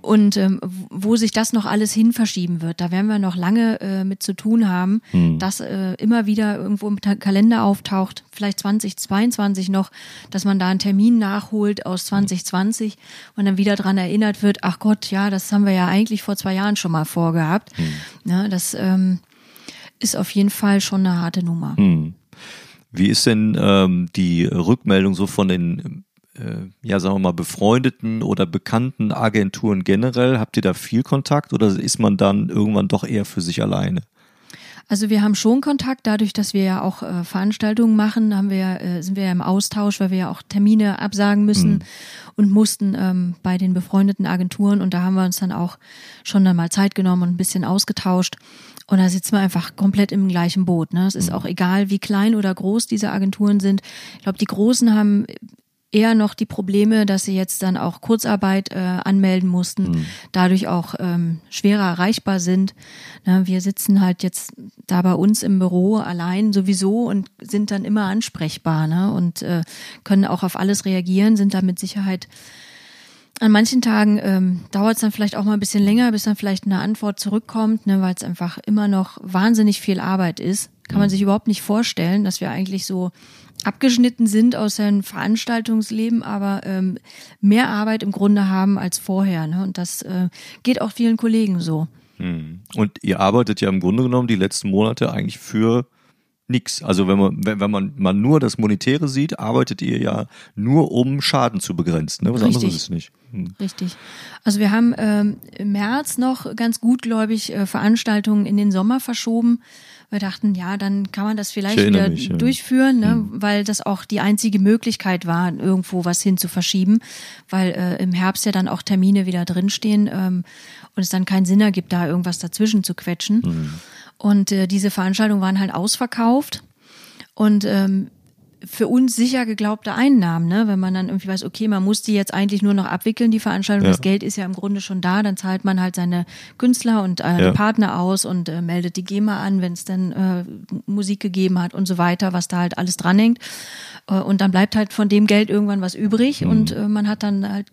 und ähm, wo sich das noch alles hin verschieben wird. Da werden wir noch lange äh, mit zu tun haben, dass äh, immer wieder irgendwo im Kalender auftaucht, vielleicht 2022 noch, dass man da einen Termin nachholt aus 2020 und dann wieder dran erinnert wird, ach Gott, ja, das haben wir ja eigentlich vor zwei Jahren schon mal vorgehabt. Ja, das ähm, ist auf jeden Fall schon eine harte Nummer. Hm. Wie ist denn ähm, die Rückmeldung so von den, ja, sagen wir mal, befreundeten oder bekannten Agenturen generell? Habt ihr da viel Kontakt oder ist man dann irgendwann doch eher für sich alleine? Also wir haben schon Kontakt, dadurch, dass wir ja auch äh, Veranstaltungen machen, haben wir, ja, äh, sind wir ja im Austausch, weil wir ja auch Termine absagen müssen und mussten ähm, bei den befreundeten Agenturen und da haben wir uns dann auch schon dann mal Zeit genommen und ein bisschen ausgetauscht. Und da sitzen wir einfach komplett im gleichen Boot. Ne? Es ist auch egal, wie klein oder groß diese Agenturen sind. Ich glaube, die Großen haben eher noch die Probleme, dass sie jetzt dann auch Kurzarbeit äh, anmelden mussten, dadurch auch ähm, schwerer erreichbar sind. Na, wir sitzen halt jetzt da bei uns im Büro allein sowieso und sind dann immer ansprechbar ne? und äh, können auch auf alles reagieren, sind da mit Sicherheit an manchen Tagen ähm, dauert es dann vielleicht auch mal ein bisschen länger, bis dann vielleicht eine Antwort zurückkommt, ne, weil es einfach immer noch wahnsinnig viel Arbeit ist. Kann man sich überhaupt nicht vorstellen, dass wir eigentlich so abgeschnitten sind aus dem Veranstaltungsleben, aber ähm, mehr Arbeit im Grunde haben als vorher. Ne? Und das äh, geht auch vielen Kollegen so. Hm. Und ihr arbeitet ja im Grunde genommen die letzten Monate eigentlich für nix. Also wenn man, wenn, wenn man, man nur das Monetäre sieht, arbeitet ihr ja nur um Schaden zu begrenzen. Ne? Was anderes Richtig. ist es nicht. Hm. Richtig. Also wir haben ähm, im März noch ganz gutgläubig äh, Veranstaltungen in den Sommer verschoben. Wir dachten, ja, dann kann man das vielleicht wieder mich, ja. durchführen, ne? weil das auch die einzige Möglichkeit war, irgendwo was hin zu verschieben, weil äh, im Herbst ja dann auch Termine wieder drinstehen ähm, und es dann keinen Sinn ergibt, da irgendwas dazwischen zu quetschen. Mhm. Und äh, diese Veranstaltungen waren halt ausverkauft und ähm, für uns sicher geglaubte Einnahmen, ne? wenn man dann irgendwie weiß, okay, man muss die jetzt eigentlich nur noch abwickeln, die Veranstaltung, Ja. das Geld ist ja im Grunde schon da, dann zahlt man halt seine Künstler und äh, Ja. Partner aus und äh, meldet die GEMA an, wenn es dann äh, Musik gegeben hat und so weiter, was da halt alles dranhängt. Äh, und dann bleibt halt von dem Geld irgendwann was übrig Mhm. und äh, man hat dann halt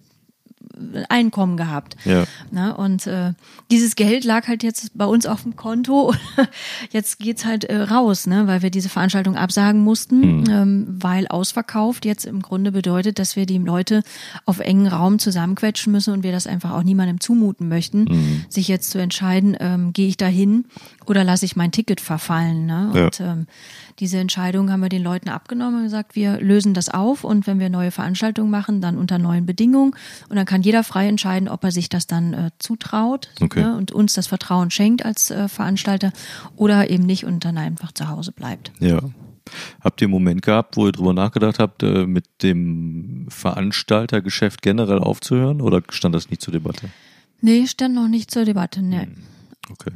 Einkommen gehabt. Ja. Ne? Und äh, dieses Geld lag halt jetzt bei uns auf dem Konto. [LAUGHS] jetzt geht's halt äh, raus, ne? weil wir diese Veranstaltung absagen mussten, ähm, weil ausverkauft jetzt im Grunde bedeutet, dass wir die Leute auf engen Raum zusammenquetschen müssen und wir das einfach auch niemandem zumuten möchten, sich jetzt zu entscheiden, ähm, gehe ich da hin oder lasse ich mein Ticket verfallen. Ne? Ja. Und ähm, diese Entscheidung haben wir den Leuten abgenommen und gesagt, wir lösen das auf und wenn wir neue Veranstaltungen machen, dann unter neuen Bedingungen und dann kann jeder frei entscheiden, ob er sich das dann äh, zutraut Okay. ne, und uns das Vertrauen schenkt als äh, Veranstalter oder eben nicht und dann einfach zu Hause bleibt. Ja. Habt ihr einen Moment gehabt, wo ihr drüber nachgedacht habt, äh, mit dem Veranstaltergeschäft generell aufzuhören oder stand das nicht zur Debatte? Nee, stand noch nicht zur Debatte. Nee. Okay.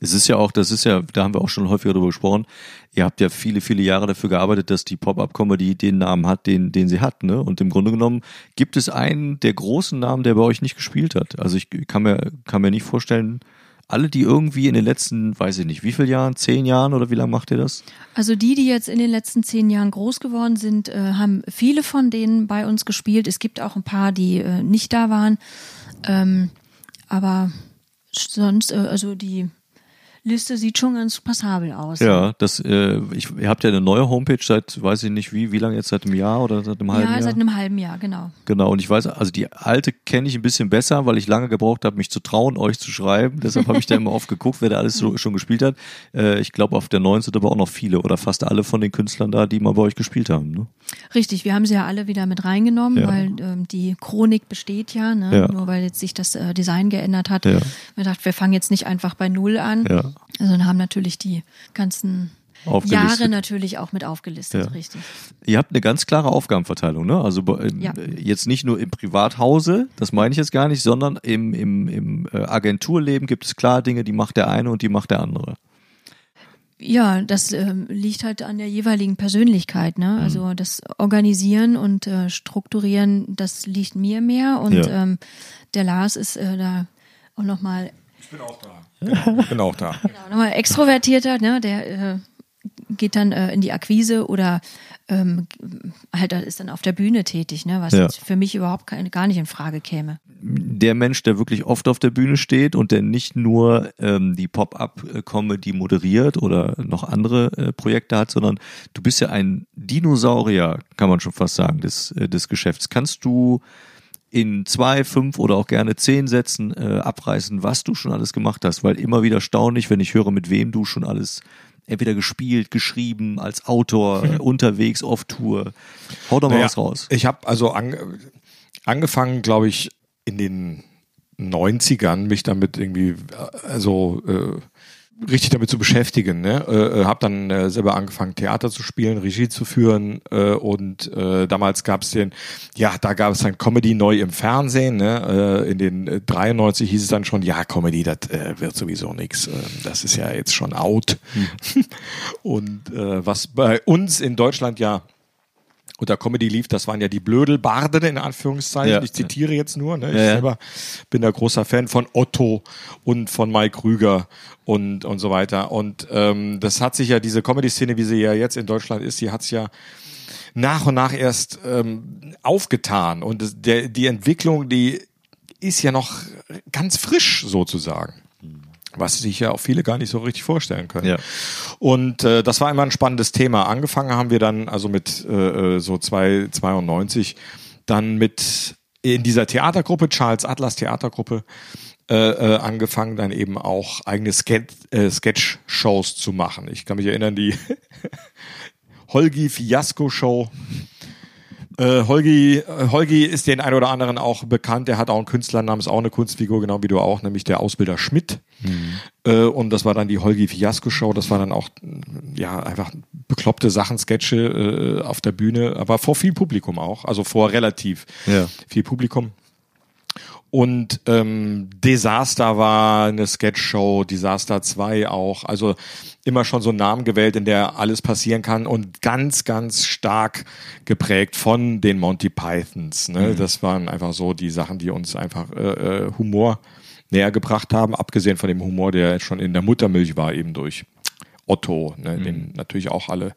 Es ist ja auch, das ist ja, da haben wir auch schon häufiger drüber gesprochen. Ihr habt ja viele, viele Jahre dafür gearbeitet, dass die Pop-Up-Comedy den Namen hat, den, den sie hat, ne? Und im Grunde genommen gibt es einen der großen Namen, der bei euch nicht gespielt hat. Also ich kann mir, kann mir nicht vorstellen, alle, die irgendwie in den letzten, weiß ich nicht, wie viele Jahren, zehn Jahren oder wie lange macht ihr das? Also die, die jetzt in den letzten zehn Jahren groß geworden sind, äh, haben viele von denen bei uns gespielt. Es gibt auch ein paar, die äh, nicht da waren. Ähm, aber sonst, äh, also die Liste sieht schon ganz passabel aus. Ja, das, äh, ich, ihr habt ja eine neue Homepage seit, weiß ich nicht wie, wie lange jetzt, seit einem Jahr oder seit einem halben ja, Jahr? seit einem halben Jahr, genau. Genau, und ich weiß, also die alte kenne ich ein bisschen besser, weil ich lange gebraucht habe, mich zu trauen, euch zu schreiben. Deshalb habe ich da immer [LAUGHS] oft geguckt, wer da alles so, schon gespielt hat. Äh, ich glaube, auf der neuen sind aber auch noch viele oder fast alle von den Künstlern da, die mal bei euch gespielt haben. Ne? Richtig, wir haben sie ja alle wieder mit reingenommen, Ja. weil ähm, die Chronik besteht ja, ne? Ja. nur weil jetzt sich das äh, Design geändert hat. Ja. Wir dachten, wir fangen jetzt nicht einfach bei Null an, Ja. Sondern haben natürlich die ganzen. Jahre natürlich auch mit aufgelistet, Ja. richtig. Ihr habt eine ganz klare Aufgabenverteilung, ne? Also bei- Ja. jetzt nicht nur im Privathause, das meine ich jetzt gar nicht, sondern im, im, im äh, Agenturleben gibt es klar Dinge, die macht der eine und die macht der andere. Ja, das ähm, liegt halt an der jeweiligen Persönlichkeit. Mhm. Ne? Also das Organisieren und äh, Strukturieren, das liegt mir mehr. Und Ja. ähm, der Lars ist äh, da auch nochmal Ich bin auch da. Ich bin auch da. genau, noch mal extrovertierter. Ne? Der äh, geht dann äh, in die Akquise oder ähm, halt ist dann auf der Bühne tätig, ne? was Ja. jetzt für mich überhaupt keine, gar nicht in Frage käme. Der Mensch, der wirklich oft auf der Bühne steht und der nicht nur ähm, die Pop-up-Comedy moderiert oder noch andere äh, Projekte hat, sondern du bist ja ein Dinosaurier, kann man schon fast sagen, des, äh, des Geschäfts. Kannst du in zwei, fünf oder auch gerne zehn Sätzen äh, abreißen, was du schon alles gemacht hast, weil immer wieder erstaunlich, wenn ich höre, mit wem du schon alles entweder gespielt, geschrieben, als Autor, äh, unterwegs, auf Tour. Hau doch mal Naja, was raus. Ich habe also an, angefangen, glaube ich, in den 90ern mich damit irgendwie, äh, also äh, richtig damit zu beschäftigen. Ne? Äh, habe dann äh, selber angefangen, Theater zu spielen, Regie zu führen äh, und äh, damals gab es den, ja, da gab es dann Comedy neu im Fernsehen. Ne? Äh, in den äh, 93 hieß es dann schon, ja, Comedy, das äh, wird sowieso nix. Äh, das ist ja jetzt schon out. [LAUGHS] und äh, was bei uns in Deutschland ja unter Comedy lief, das waren ja die Blödelbarden in Anführungszeichen. Ja. Ich zitiere jetzt nur. Ne? Ich Ja, ja. selber bin da großer Fan von Otto und von Mike Krüger und, und so weiter. Und ähm, das hat sich ja, diese Comedy-Szene, wie sie ja jetzt in Deutschland ist, die hat's ja nach und nach erst ähm, aufgetan. Und das, der, die Entwicklung, die ist ja noch ganz frisch sozusagen. Was sich ja auch viele gar nicht so richtig vorstellen können. Ja. Und äh, das war immer ein spannendes Thema. Angefangen haben wir dann also mit äh, äh, so zwei 92 dann mit in dieser Theatergruppe Charles Atlas Theatergruppe äh, äh, angefangen dann eben auch eigene Sketch, äh, Sketch-Shows zu machen. Ich kann mich erinnern die [LAUGHS] Holgi Fiasco Show. Äh, Holgi, äh, Holgi ist den ein oder anderen auch bekannt. Der hat auch einen Künstler namens auch eine Kunstfigur, genau wie du auch, nämlich der Ausbilder Schmidt. Äh, und das war dann die Holgi Fiasco Show. Das war dann auch ja einfach bekloppte Sachen, Sketche äh, auf der Bühne, aber vor viel Publikum auch, also vor relativ Ja. viel Publikum. Und ähm, Desaster war eine Sketchshow, Disaster 2 auch. Also immer schon so einen Namen gewählt, in der alles passieren kann und ganz, ganz stark geprägt von den Monty Pythons. Ne? Das waren einfach so die Sachen, die uns einfach äh, äh, Humor näher gebracht haben, abgesehen von dem Humor, der schon in der Muttermilch war, eben durch Otto, ne? den natürlich auch alle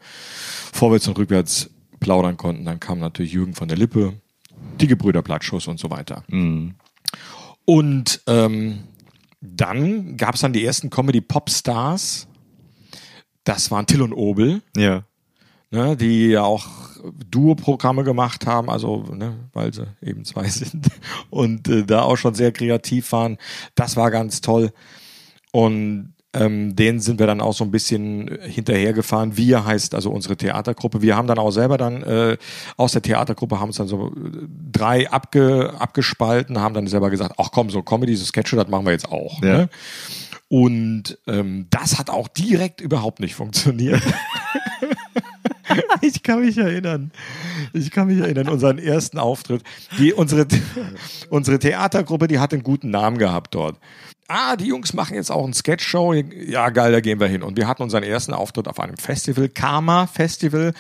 vorwärts und rückwärts plaudern konnten. Dann kam natürlich Jürgen von der Lippe, die Gebrüder Blattschuss und so weiter. Und ähm, dann gab es dann die ersten Comedy-Pop-Stars. Das waren Till und Obel, Ja. ne, die ja auch Duo-Programme gemacht haben, also ne, weil sie eben zwei [LAUGHS] sind und äh, da auch schon sehr kreativ waren. Das war ganz toll. Und ähm, denen sind wir dann auch so ein bisschen hinterhergefahren. Wir heißt also unsere Theatergruppe. Wir haben dann auch selber dann äh, aus der Theatergruppe haben uns dann so äh, drei abge, abgespalten, haben dann selber gesagt, ach komm, so Comedy, so Sketche, das machen wir jetzt auch. Ja. Ne? Und ähm, das hat auch direkt überhaupt nicht funktioniert. [LAUGHS] Ich kann mich erinnern. Ich kann mich erinnern, unseren ersten Auftritt. Die, unsere, [LAUGHS] unsere Theatergruppe, die hat einen guten Namen gehabt dort. Ah, die Jungs machen jetzt auch eine Sketchshow. Ja, geil, da gehen wir hin. Und wir hatten unseren ersten Auftritt auf einem Festival, Karma Festival.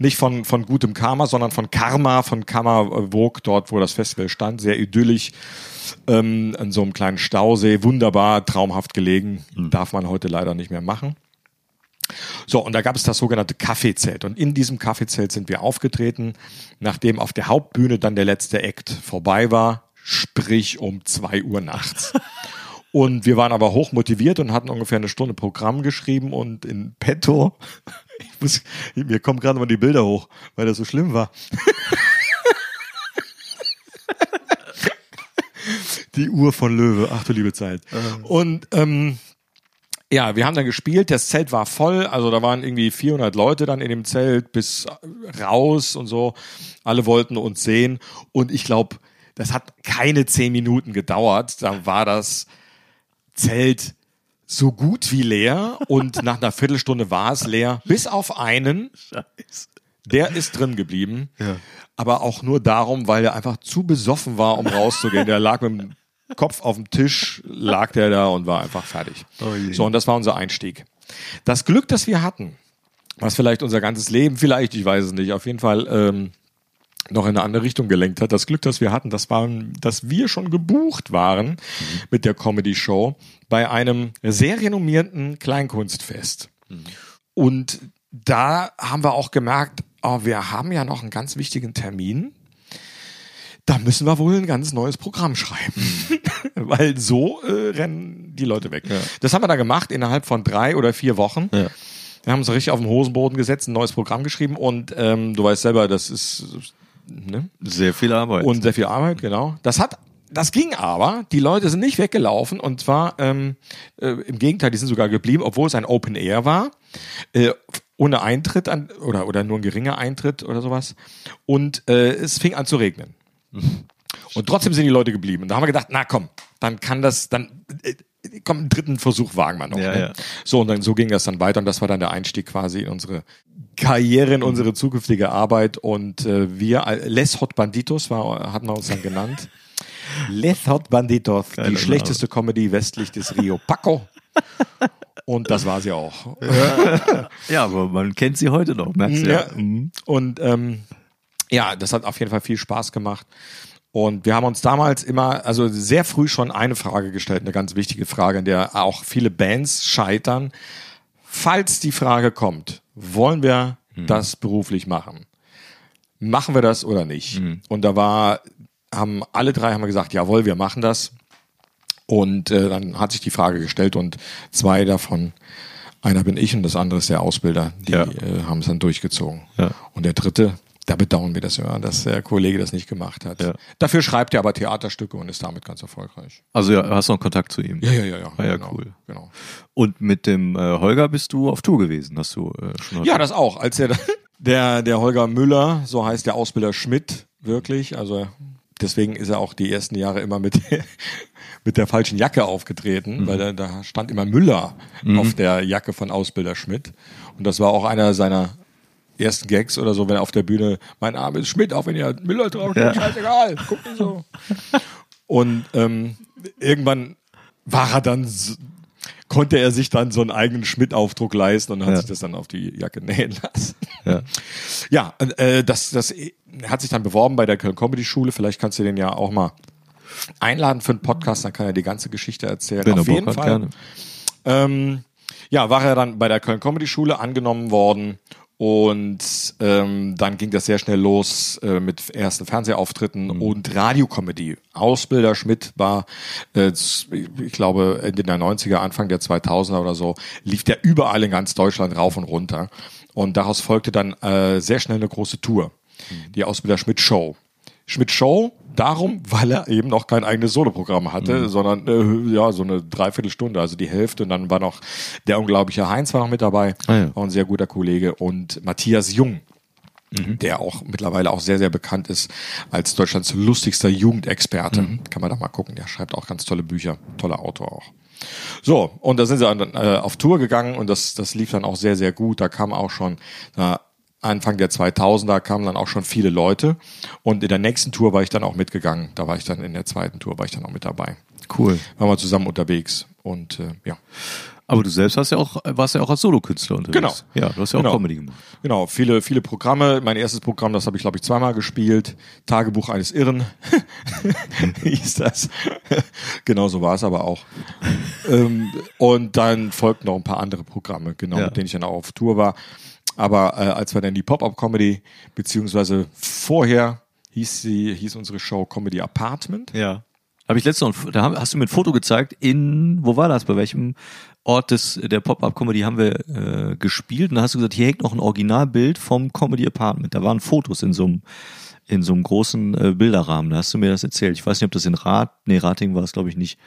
Nicht von, von gutem Karma, sondern von Karma, von Kammerburg, dort, wo das Festival stand. Sehr idyllisch. Ähm, an so einem kleinen Stausee. Wunderbar, traumhaft gelegen. Darf man heute leider nicht mehr machen. So, und da gab es das sogenannte Kaffeezelt. Und in diesem Kaffeezelt sind wir aufgetreten, nachdem auf der Hauptbühne dann der letzte Act vorbei war, sprich um zwei Uhr nachts. [LAUGHS] Und wir waren aber hoch motiviert und hatten ungefähr eine Stunde Programm geschrieben und in petto, [LAUGHS] ich muss, mir kommen gerade mal die Bilder hoch, weil das so schlimm war. [LAUGHS] die Uhr von Löwe, ach du liebe Zeit. Und ähm, ja, wir haben dann gespielt, das Zelt war voll, also da waren irgendwie 400 Leute dann in dem Zelt bis raus und so. Alle wollten uns sehen. Und ich glaube, das hat keine zehn Minuten gedauert, dann war das Zelt so gut wie leer und nach einer Viertelstunde war es leer, bis auf einen, der ist drin geblieben, aber auch nur darum, weil er einfach zu besoffen war, um rauszugehen. Der lag mit dem Kopf auf dem Tisch, lag der da und war einfach fertig. so, und das war unser Einstieg. Das Glück, das wir hatten, was vielleicht unser ganzes Leben, vielleicht, ich weiß es nicht, auf jeden Fall ähm, noch in eine andere Richtung gelenkt hat. Das Glück, das wir hatten, das waren, dass wir schon gebucht waren mit der Comedy Show bei einem sehr renommierten Kleinkunstfest. Und da haben wir auch gemerkt, oh, wir haben ja noch einen ganz wichtigen Termin. Da müssen wir wohl ein ganz neues Programm schreiben. [LAUGHS] Weil so äh, rennen die Leute weg. Das haben wir da gemacht innerhalb von drei oder vier Wochen. Ja. Wir haben uns richtig auf den Hosenboden gesetzt, ein neues Programm geschrieben und ähm, du weißt selber, das ist ne? Sehr viel Arbeit. und sehr viel Arbeit, genau. Das hat, das ging aber. Die Leute sind nicht weggelaufen und zwar ähm, äh, im Gegenteil, die sind sogar geblieben, obwohl es ein Open Air war, äh, ohne Eintritt an, oder oder nur ein geringer Eintritt oder sowas. Und äh, es fing an zu regnen. Und trotzdem sind die Leute geblieben. Und da haben wir gedacht, na komm, dann kann das, dann äh, komm, einen dritten Versuch wagen wir noch. Ja, ne? ja. So, und dann so ging das dann weiter und das war dann der Einstieg quasi in unsere Karriere, in unsere zukünftige Arbeit. Und äh, wir, äh, Les Hot Banditos war, hatten wir uns dann genannt. [LAUGHS] Les Hot Banditos, die Geiler schlechteste Comedy westlich des Rio Paco. [LAUGHS] Und das war sie auch. ja, aber man kennt sie heute noch, merkst du Ja. ja. Mhm. Und ähm, ja, das hat auf jeden Fall viel Spaß gemacht. Und wir haben uns damals immer, also sehr früh schon eine Frage gestellt, eine ganz wichtige Frage, in der auch viele Bands scheitern. Falls die Frage kommt, wollen wir das beruflich machen? Machen wir das oder nicht? Und da war, haben alle drei haben gesagt, jawohl, wir machen das. Und äh, dann hat sich die Frage gestellt und zwei davon, einer bin ich und das andere ist der Ausbilder, die Ja. äh, haben es dann durchgezogen. Ja. Und der dritte, da bedauern wir das immer, dass der Kollege das nicht gemacht hat. Ja. Dafür schreibt er aber Theaterstücke und ist damit ganz erfolgreich. Also ja, hast du noch Kontakt zu ihm. Ja, ja, ja, ja. Ah, ja, genau, cool. Genau. Und mit dem äh, Holger bist du auf Tour gewesen, hast du äh, schon Ja, das auch. Als der, der, der Holger Müller, so heißt der Ausbilder Schmidt, wirklich, also deswegen ist er auch die ersten Jahre immer mit, [LAUGHS] mit der falschen Jacke aufgetreten, weil da, da stand immer Müller auf der Jacke von Ausbilder Schmidt. Und das war auch einer seiner ersten Gags oder so, wenn er auf der Bühne, mein Name ist Schmidt, auch wenn ihr Müller drauf Ja. scheißegal, guck mal so. Und ähm, irgendwann war er dann, konnte er sich dann so einen eigenen Schmidt-Aufdruck leisten und hat Ja. sich das dann auf die Jacke nähen lassen. Ja. Ja, äh, das, das hat sich dann beworben bei der Köln Comedy Schule. Vielleicht kannst du den ja auch mal einladen für einen Podcast, dann kann er die ganze Geschichte erzählen. Er Auf jeden Fall. gerne. Ähm, ja, war er dann bei der Köln Comedy Schule angenommen worden und ähm, dann ging das sehr schnell los äh, mit ersten Fernsehauftritten und Radiokomödie. Ausbilder Schmidt war, äh, ich glaube, Ende der 90er, Anfang der 2000er oder so, lief der überall in ganz Deutschland rauf und runter. Und daraus folgte dann äh, sehr schnell eine große Tour, die Ausbilder Schmidt Show. Schmidt Show darum, weil er eben noch kein eigenes Soloprogramm hatte, sondern äh, ja so eine Dreiviertelstunde, also die Hälfte. Und dann war noch der unglaubliche Heinz war noch mit dabei, Ah, ja. war ein sehr guter Kollege und Matthias Jung, der auch mittlerweile auch sehr sehr bekannt ist als Deutschlands lustigster Jugendexperte. Kann man da mal gucken. Der schreibt auch ganz tolle Bücher, toller Autor auch. So, und da sind sie dann äh, auf Tour gegangen und das, das lief dann auch sehr, sehr gut. Da kam auch schon, na, Anfang der 2000er kamen dann auch schon viele Leute. Und in der nächsten Tour war ich dann auch mitgegangen. Da war ich dann in der zweiten Tour, war ich dann auch mit dabei. Cool. Waren wir zusammen unterwegs und äh, ja. Aber du selbst hast ja auch, warst ja auch als Solokünstler unterwegs. Genau. Ja, du hast ja auch Genau. Comedy gemacht. Genau, viele, viele Programme. Mein erstes Programm, das habe ich, glaube ich, zweimal gespielt. Tagebuch eines Irren [LAUGHS] hieß das. [LAUGHS] genau so war es aber auch. ähm, und dann folgten noch ein paar andere Programme, genau, Ja. mit denen ich dann auch auf Tour war. Aber äh, als wir dann die Pop-Up-Comedy, beziehungsweise vorher hieß sie, hieß unsere Show Comedy Apartment. Ja. Habe ich letztens noch, da hast du mir ein Foto gezeigt in, wo war das, bei welchem Ort des, der Pop-Up-Comedy haben wir äh, gespielt und da hast du gesagt, hier hängt noch ein Originalbild vom Comedy Apartment. Da waren Fotos in so einem, in so einem großen äh, Bilderrahmen. Da hast du mir das erzählt. Ich weiß nicht, ob das in Rat, nee, Rating war es, glaube ich, nicht.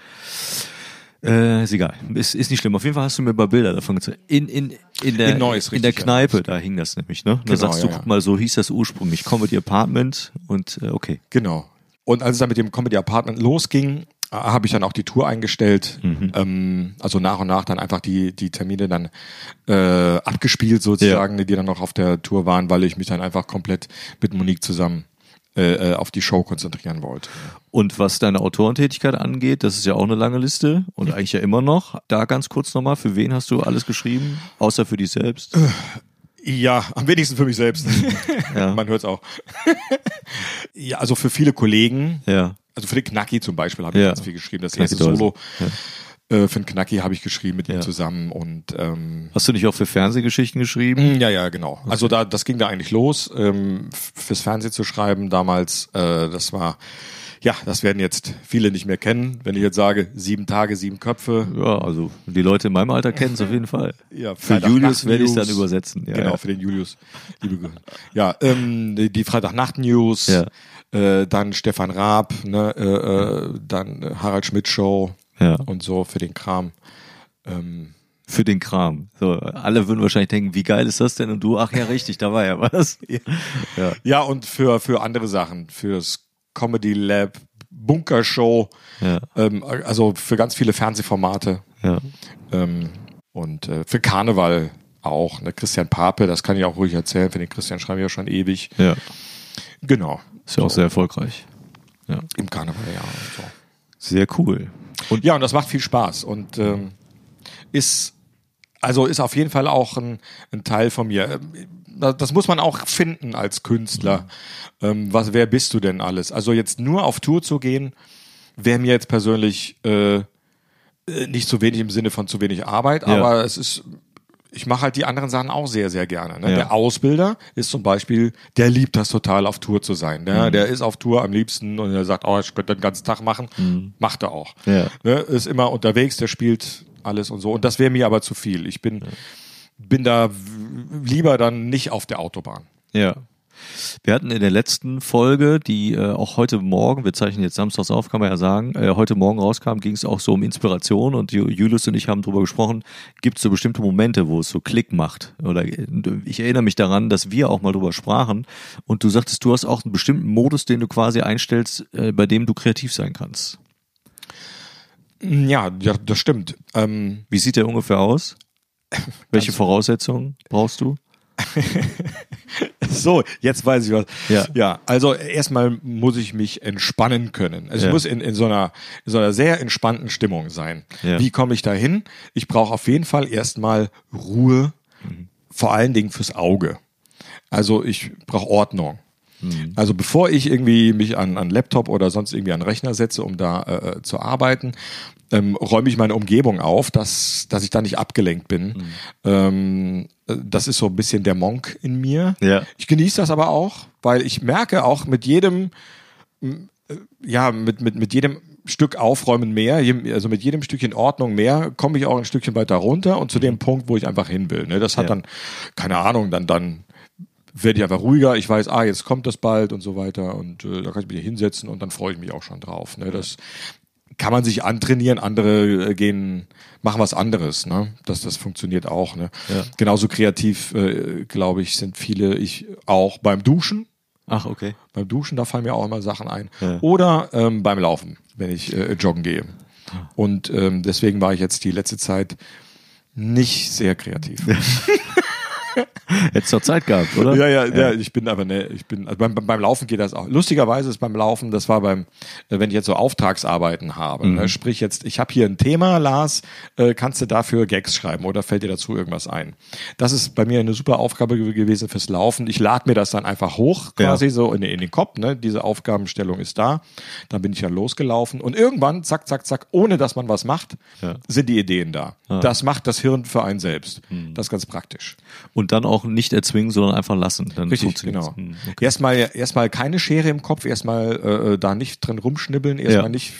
Äh, ist egal. Ist, ist nicht schlimm. Auf jeden Fall hast du mir ein paar Bilder davon gezeigt. In, in, in der, In Neuss, in der richtig, ja. Kneipe, da hing das nämlich, ne? Da Genau, sagst du, ja, ja. guck mal, so hieß das ursprünglich. Comedy Apartment und, äh, okay. Genau. Und als es dann mit dem Comedy Apartment losging, äh, habe ich dann auch die Tour eingestellt. Ähm, also nach und nach dann einfach die, die Termine dann äh, abgespielt sozusagen, die dann noch auf der Tour waren, weil ich mich dann einfach komplett mit Monique zusammen äh, äh, auf die Show konzentrieren wollte. Und was deine Autorentätigkeit angeht, das ist ja auch eine lange Liste und eigentlich ja immer noch. Da ganz kurz nochmal, für wen hast du alles geschrieben, außer für dich selbst? Ja, am wenigsten für mich selbst. [LAUGHS] Ja. Man hört es auch. [LAUGHS] ja, also für viele Kollegen, Ja. also für den Knacki zum Beispiel habe ich Ja. ganz viel geschrieben. Das Knacki erste. Solo äh, für den Knacki habe ich geschrieben mit Ja. ihm zusammen und ähm, Hast du nicht auch für Fernsehgeschichten geschrieben? Ja, ja, genau. Also da, das ging da eigentlich los, ähm, fürs Fernsehen zu schreiben damals. Äh, das war, ja, das werden jetzt viele nicht mehr kennen. Wenn ich jetzt sage, sieben Tage, sieben Köpfe. Ja, also die Leute in meinem Alter kennen es auf jeden Fall. [LAUGHS] Ja, Für Julius werde ich es dann übersetzen. Ja, genau, ja. für den Julius. Liebe. Ja, ähm, die, Freitagnacht-News, Ja. äh, dann Stefan Raab, ne, äh, äh, dann Harald Schmidt Show Ja. und so für den Kram. Ähm, Für den Kram. So, alle würden wahrscheinlich denken, wie geil ist das denn? Und du, ach ja, richtig, da war ja was. [LAUGHS] Ja. ja, und für, für andere Sachen, fürs Comedy Lab, Bunker Show, Ja. ähm, also für ganz viele Fernsehformate. Ja. Ähm, und äh, für Karneval auch. Ne? Christian Pape, das kann ich auch ruhig erzählen. Für den Christian schreibe ich ja schon ewig. ja. Genau. Ist ja auch sehr erfolgreich. Ja. Im Karneval, ja. So. Sehr cool. Und ja, und das macht viel Spaß und ähm, ist also ist auf jeden Fall auch ein, ein Teil von mir. Ähm, Das muss man auch finden als Künstler. Ähm, was, wer bist du denn alles? Also jetzt nur auf Tour zu gehen, wäre mir jetzt persönlich äh, äh, nicht zu wenig im Sinne von zu wenig Arbeit, Ja. aber es ist ich mache halt die anderen Sachen auch sehr, sehr gerne. Ne? Ja. Der Ausbilder ist zum Beispiel, der liebt das total, auf Tour zu sein. Ne? Mhm. Der ist auf Tour am liebsten und er sagt, oh, ich könnte den ganzen Tag machen. Macht er auch. Mhm. Ja. Ne? Ist immer unterwegs, der spielt alles und so. Und das wäre mir aber zu viel. Ich bin, bin da lieber dann nicht auf der Autobahn. Ja. Wir hatten in der letzten Folge, die äh, auch heute Morgen, wir zeichnen jetzt samstags auf, kann man ja sagen, äh, heute Morgen rauskam, ging es auch so um Inspiration und Ju- Julius und ich haben drüber gesprochen, gibt es so bestimmte Momente, wo es so Klick macht. Oder äh, ich erinnere mich daran, dass wir auch mal drüber sprachen und du sagtest, du hast auch einen bestimmten Modus, den du quasi einstellst, äh, bei dem du kreativ sein kannst. Ja, ja das stimmt. Ähm, Wie sieht der ungefähr aus? [LAUGHS] Welche Voraussetzungen brauchst du? [LAUGHS] so, jetzt weiß ich was. Ja. ja also erstmal muss ich mich entspannen können. Also Ja. ich muss in, in, so einer, in so einer sehr entspannten Stimmung sein. Ja. Wie komme ich da hin? Ich brauche auf jeden Fall erstmal Ruhe, vor allen Dingen fürs Auge. Also ich brauche Ordnung. Also bevor ich irgendwie mich an, an Laptop oder sonst irgendwie an Rechner setze, um da äh, zu arbeiten, ähm, räume ich meine Umgebung auf, dass, dass ich da nicht abgelenkt bin. Ähm, äh, das ist so ein bisschen der Monk in mir. Ja. Ich genieße das aber auch, weil ich merke auch mit jedem, äh, ja, mit, mit, mit jedem Stück Aufräumen mehr, also mit jedem Stückchen Ordnung mehr, komme ich auch ein Stückchen weiter runter und zu dem Punkt, wo ich einfach hin will. Ne? Das hat Ja. dann, keine Ahnung, dann, dann werde ich einfach ruhiger. Ich weiß, ah, jetzt kommt das bald und so weiter und äh, da kann ich mich hinsetzen und dann freue ich mich auch schon drauf. Ne? Das kann man sich antrainieren, andere äh, gehen, machen was anderes. Ne? Das, das funktioniert auch. Ne? Ja. Genauso kreativ, äh, glaube ich, sind viele, ich auch beim Duschen. Ach, okay. Beim Duschen, da fallen mir auch immer Sachen ein. Ja. Oder ähm, beim Laufen, wenn ich äh, joggen gehe. Und ähm, deswegen war ich jetzt die letzte Zeit nicht sehr kreativ. [LAUGHS] [LAUGHS] Hättest doch Zeit gehabt, oder? Ja, ja, ja, ich bin aber ne, ich bin also beim, beim Laufen geht das auch. Lustigerweise ist beim Laufen, das war beim, äh, wenn ich jetzt so Auftragsarbeiten habe, ne, sprich jetzt, ich habe hier ein Thema, Lars, äh, kannst du dafür Gags schreiben oder fällt dir dazu irgendwas ein? Das ist bei mir eine super Aufgabe ge- gewesen fürs Laufen. Ich lade mir das dann einfach hoch, quasi Ja. so in, in den Kopf, ne? Diese Aufgabenstellung ist da. Dann bin ich dann losgelaufen und irgendwann, zack, zack, zack, ohne dass man was macht, Ja. sind die Ideen da. Das macht das Hirn für einen selbst. Das ist ganz praktisch. Und und dann auch nicht erzwingen, sondern einfach lassen. Dann Richtig, genau. Hm, okay. Erstmal, erstmal keine Schere im Kopf, erstmal äh, da nicht drin rumschnibbeln, erstmal Ja. nicht.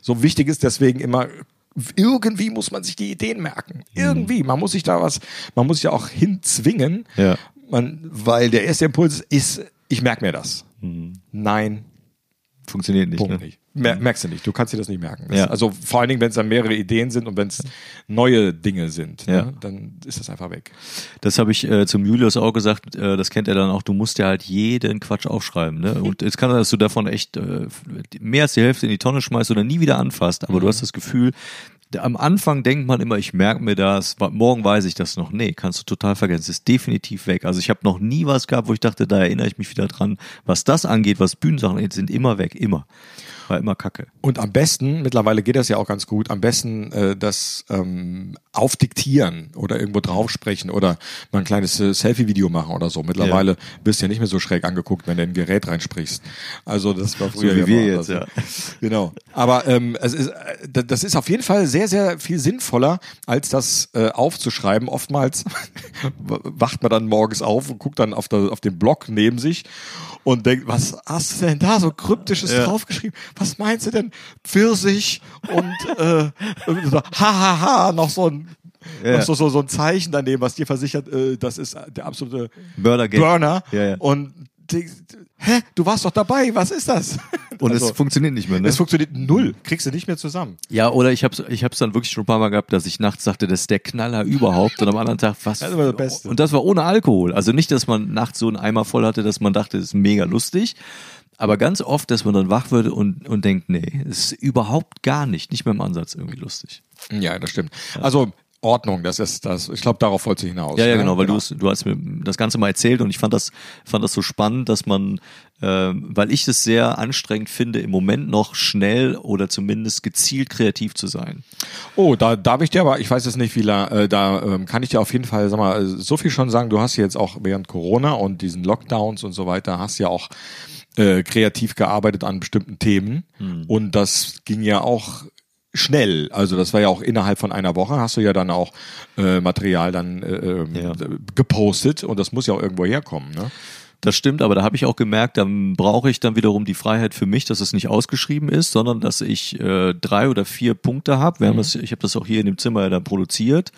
So wichtig ist deswegen immer, irgendwie muss man sich die Ideen merken. Irgendwie, man muss sich da was, man muss sich ja auch hinzwingen, Ja. man, weil der erste Impuls ist, ich merke mir das. Nein, Funktioniert nicht. Punkt ne? nicht. Mer merkst du nicht. Du kannst dir das nicht merken. Das, Ja. Also vor allen Dingen, wenn es dann mehrere Ideen sind und wenn es neue Dinge sind, Ja. ne, dann ist das einfach weg. Das habe ich äh, zum Julius auch gesagt, äh, das kennt er dann auch, du musst ja halt jeden Quatsch aufschreiben. Ne? Und es kann sein, dass du davon echt äh, mehr als die Hälfte in die Tonne schmeißt oder nie wieder anfasst, aber du hast das Gefühl, am Anfang denkt man immer, ich merke mir das, morgen weiß ich das noch. Nee, kannst du total vergessen. Es ist definitiv weg. Also ich habe noch nie was gehabt, wo ich dachte, da erinnere ich mich wieder dran. Was das angeht, was Bühnensachen angeht, sind immer weg, immer. War immer Kacke. Und am besten, mittlerweile geht das ja auch ganz gut, am besten äh, das ähm, aufdiktieren oder irgendwo draufsprechen oder mal ein kleines äh, Selfie-Video machen oder so. Mittlerweile wirst du ja nicht mehr so schräg angeguckt, wenn du in ein Gerät reinsprichst. Also das war früher wie ja wir jetzt, anders. [LAUGHS] Genau. Aber ähm, es ist, äh, da- das ist auf jeden Fall sehr, sehr viel sinnvoller, als das äh, aufzuschreiben. Oftmals [LAUGHS] wacht man dann morgens auf und guckt dann auf, der, auf den Block neben sich und denkt, was hast du denn da so kryptisches draufgeschrieben? Was meinst du denn? Pfirsich und äh, [LAUGHS] so, hahaha, noch so ein Ja. noch so, so, so ein Zeichen daneben, was dir versichert, äh, das ist der absolute Burner. Burner. Ja, ja. Und die, hä, du warst doch dabei, was ist das? [LAUGHS] Und Also, es funktioniert nicht mehr, ne? es funktioniert null, kriegst du nicht mehr zusammen. Ja, oder ich hab's, ich hab's dann wirklich schon ein paar Mal gehabt, dass ich nachts dachte, das ist der Knaller überhaupt und am anderen Tag was. Das immer das Beste. Und das war ohne Alkohol. Also nicht, dass man nachts so einen Eimer voll hatte, dass man dachte, das ist mega lustig. Aber ganz oft, dass man dann wach wird und, und denkt, nee, es ist überhaupt gar nicht, nicht mehr im Ansatz irgendwie lustig. Ja, das stimmt. Also Ordnung, das ist das. Ich glaube, darauf wollte sie hinaus. Ja, ja, ne? genau, weil du hast, du hast mir das Ganze mal erzählt und ich fand das, fand das so spannend, dass man, ähm, weil ich es sehr anstrengend finde, im Moment noch schnell oder zumindest gezielt kreativ zu sein. Oh, da darf ich dir aber, ich weiß es nicht, wie la, äh, da ähm, kann ich dir auf jeden Fall, sag mal, äh, so viel schon sagen. Du hast jetzt auch während Corona und diesen Lockdowns und so weiter, hast ja auch äh, kreativ gearbeitet an bestimmten Themen und das ging ja auch schnell. Also das war ja auch innerhalb von einer Woche hast du ja dann auch äh, Material dann äh, ähm, Ja. gepostet und das muss ja auch irgendwo herkommen. Ne? Das stimmt, aber da habe ich auch gemerkt, dann brauche ich dann wiederum die Freiheit für mich, dass es nicht ausgeschrieben ist, sondern dass ich äh, drei oder vier Punkte habe. Wir haben das, ich habe das auch hier in dem Zimmer ja dann produziert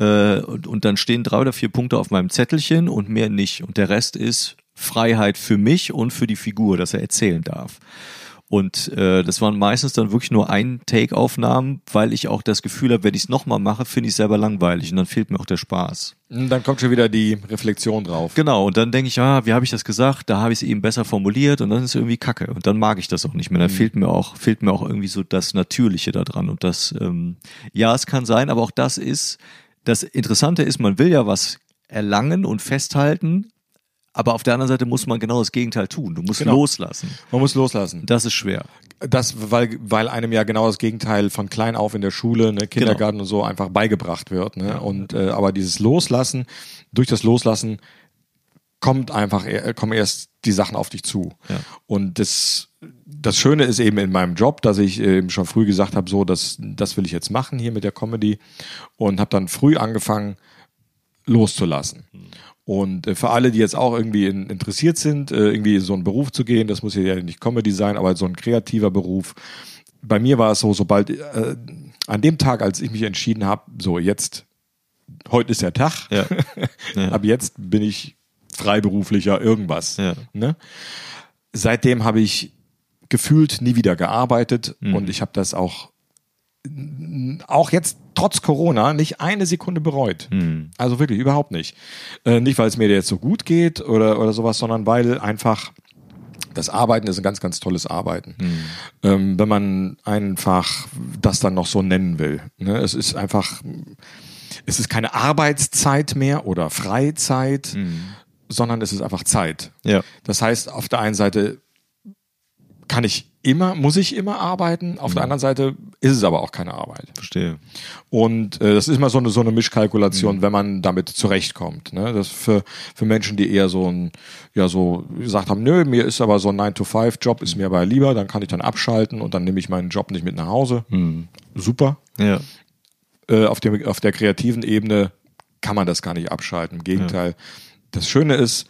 äh, und, und dann stehen drei oder vier Punkte auf meinem Zettelchen und mehr nicht. Und der Rest ist Freiheit für mich und für die Figur, dass er erzählen darf. Und äh, das waren meistens dann wirklich nur ein Take-Aufnahmen, weil ich auch das Gefühl habe, wenn ich es nochmal mache, finde ich es selber langweilig und dann fehlt mir auch der Spaß. Und dann kommt schon wieder die Reflexion drauf. Genau, und dann denke ich, ah, wie habe ich das gesagt? Da habe ich es eben besser formuliert und dann ist es irgendwie Kacke. Und dann mag ich das auch nicht mehr. Dann fehlt mir auch, fehlt mir auch irgendwie so das Natürliche da dran. Und das, ähm, ja, es kann sein, aber auch das ist, das Interessante ist, man will ja was erlangen und festhalten, aber auf der anderen Seite muss man genau das Gegenteil tun. Du musst Genau. loslassen. Man muss loslassen. Das ist schwer. Das, weil, weil einem ja genau das Gegenteil von klein auf in der Schule, ne, Kindergarten und so einfach beigebracht wird. Ne? Und äh, aber dieses Loslassen, durch das Loslassen kommt einfach, äh, kommen erst die Sachen auf dich zu. Ja. Und das, das Schöne ist eben in meinem Job, dass ich eben schon früh gesagt habe, so, das, das will ich jetzt machen hier mit der Comedy und habe dann früh angefangen loszulassen. Und äh, für alle, die jetzt auch irgendwie in, interessiert sind, äh, irgendwie in so einen Beruf zu gehen, das muss ja nicht Comedy sein, aber so ein kreativer Beruf. Bei mir war es so, sobald äh, an dem Tag, als ich mich entschieden habe, so jetzt, heute ist der Tag, Ja. [LAUGHS] Ja. ab jetzt bin ich freiberuflicher irgendwas. Ja. Ne? Seitdem habe ich gefühlt nie wieder gearbeitet Mhm. und ich habe das auch auch jetzt trotz Corona nicht eine Sekunde bereut. Mhm. Also wirklich überhaupt nicht. Äh, nicht, weil es mir jetzt so gut geht oder, oder sowas, sondern weil einfach das Arbeiten ist ein ganz, ganz tolles Arbeiten. Ähm, wenn man einfach das dann noch so nennen will. Ne? Es ist einfach, es ist keine Arbeitszeit mehr oder Freizeit, sondern es ist einfach Zeit. Ja. Das heißt, auf der einen Seite kann ich immer, muss ich immer arbeiten, auf der anderen Seite ist es aber auch keine Arbeit. Verstehe. Und äh, das ist immer so eine, so eine Mischkalkulation, wenn man damit zurechtkommt. Ne? Das für, für Menschen, die eher so ein, ja, so gesagt haben, nö, mir ist aber so ein 9-to-5-Job, ist mir aber lieber, dann kann ich dann abschalten und dann nehme ich meinen Job nicht mit nach Hause. Super. Ja. Äh, auf, dem, auf der kreativen Ebene kann man das gar nicht abschalten. Im Gegenteil. Das Schöne ist,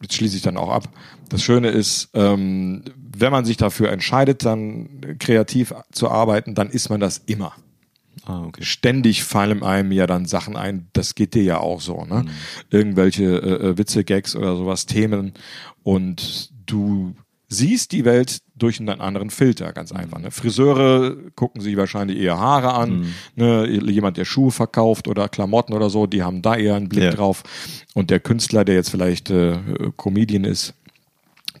jetzt schließe ich dann auch ab, das Schöne ist, ähm, wenn man sich dafür entscheidet, dann kreativ zu arbeiten, dann ist man das immer. Ah, okay. Ständig fallen einem ja dann Sachen ein, das geht dir ja auch so, ne? Irgendwelche äh, äh, Witze, Gags oder sowas, Themen und du siehst die Welt durch einen anderen Filter, ganz einfach. Ne? Friseure gucken sich wahrscheinlich eher Haare an, ne? jemand, der Schuhe verkauft oder Klamotten oder so, die haben da eher einen Blick Ja. drauf. Und der Künstler, der jetzt vielleicht äh, Comedian ist,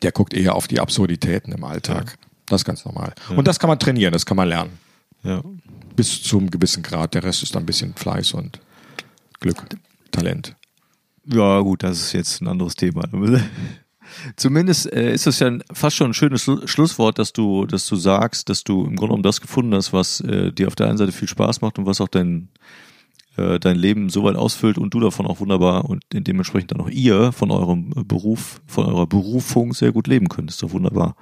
der guckt eher auf die Absurditäten im Alltag. Das ist ganz normal. Und das kann man trainieren, das kann man lernen. Ja. Bis zum gewissen Grad. Der Rest ist dann ein bisschen Fleiß und Glück, Talent. Ja, gut, das ist jetzt ein anderes Thema. Zumindest äh, ist das ja fast schon ein schönes Schlu- Schlusswort, dass du, dass du sagst, dass du im Grunde genommen das gefunden hast, was äh, dir auf der einen Seite viel Spaß macht und was auch dein, äh, dein Leben so weit ausfüllt und du davon auch wunderbar und dementsprechend dann auch ihr von eurem Beruf, von eurer Berufung sehr gut leben könnt. Ist doch wunderbar.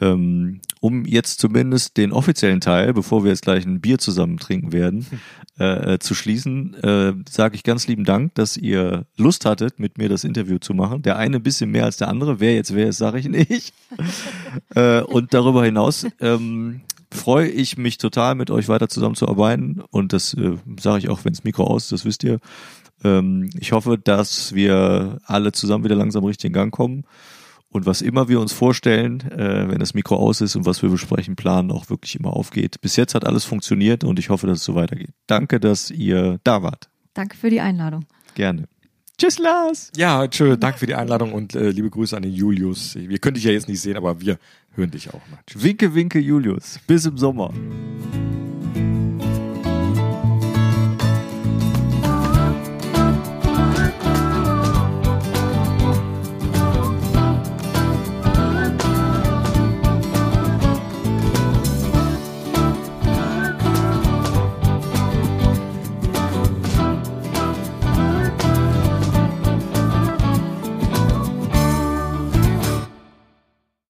Ähm, um jetzt zumindest den offiziellen Teil, bevor wir jetzt gleich ein Bier zusammen trinken werden, äh, äh, zu schließen, äh, sage ich ganz lieben Dank, dass ihr Lust hattet, mit mir das Interview zu machen. Der eine ein bisschen mehr als der andere. Wer jetzt wer ist, sage ich nicht. [LAUGHS] äh, und darüber hinaus ähm, freue ich mich total, mit euch weiter zusammenzuarbeiten. Und das äh, sage ich auch, wenn das Mikro aus ist, das wisst ihr. Ähm, ich hoffe, dass wir alle zusammen wieder langsam richtig in Gang kommen. Und was immer wir uns vorstellen, äh, wenn das Mikro aus ist und was wir besprechen, planen, auch wirklich immer aufgeht. Bis jetzt hat alles funktioniert und ich hoffe, dass es so weitergeht. Danke, dass ihr da wart. Danke für die Einladung. Gerne. Tschüss, Lars. Ja, tschö, danke für die Einladung und äh, liebe Grüße an den Julius. Wir können dich ja jetzt nicht sehen, aber wir hören dich auch mal. Tschüss. Winke, winke, Julius. Bis im Sommer.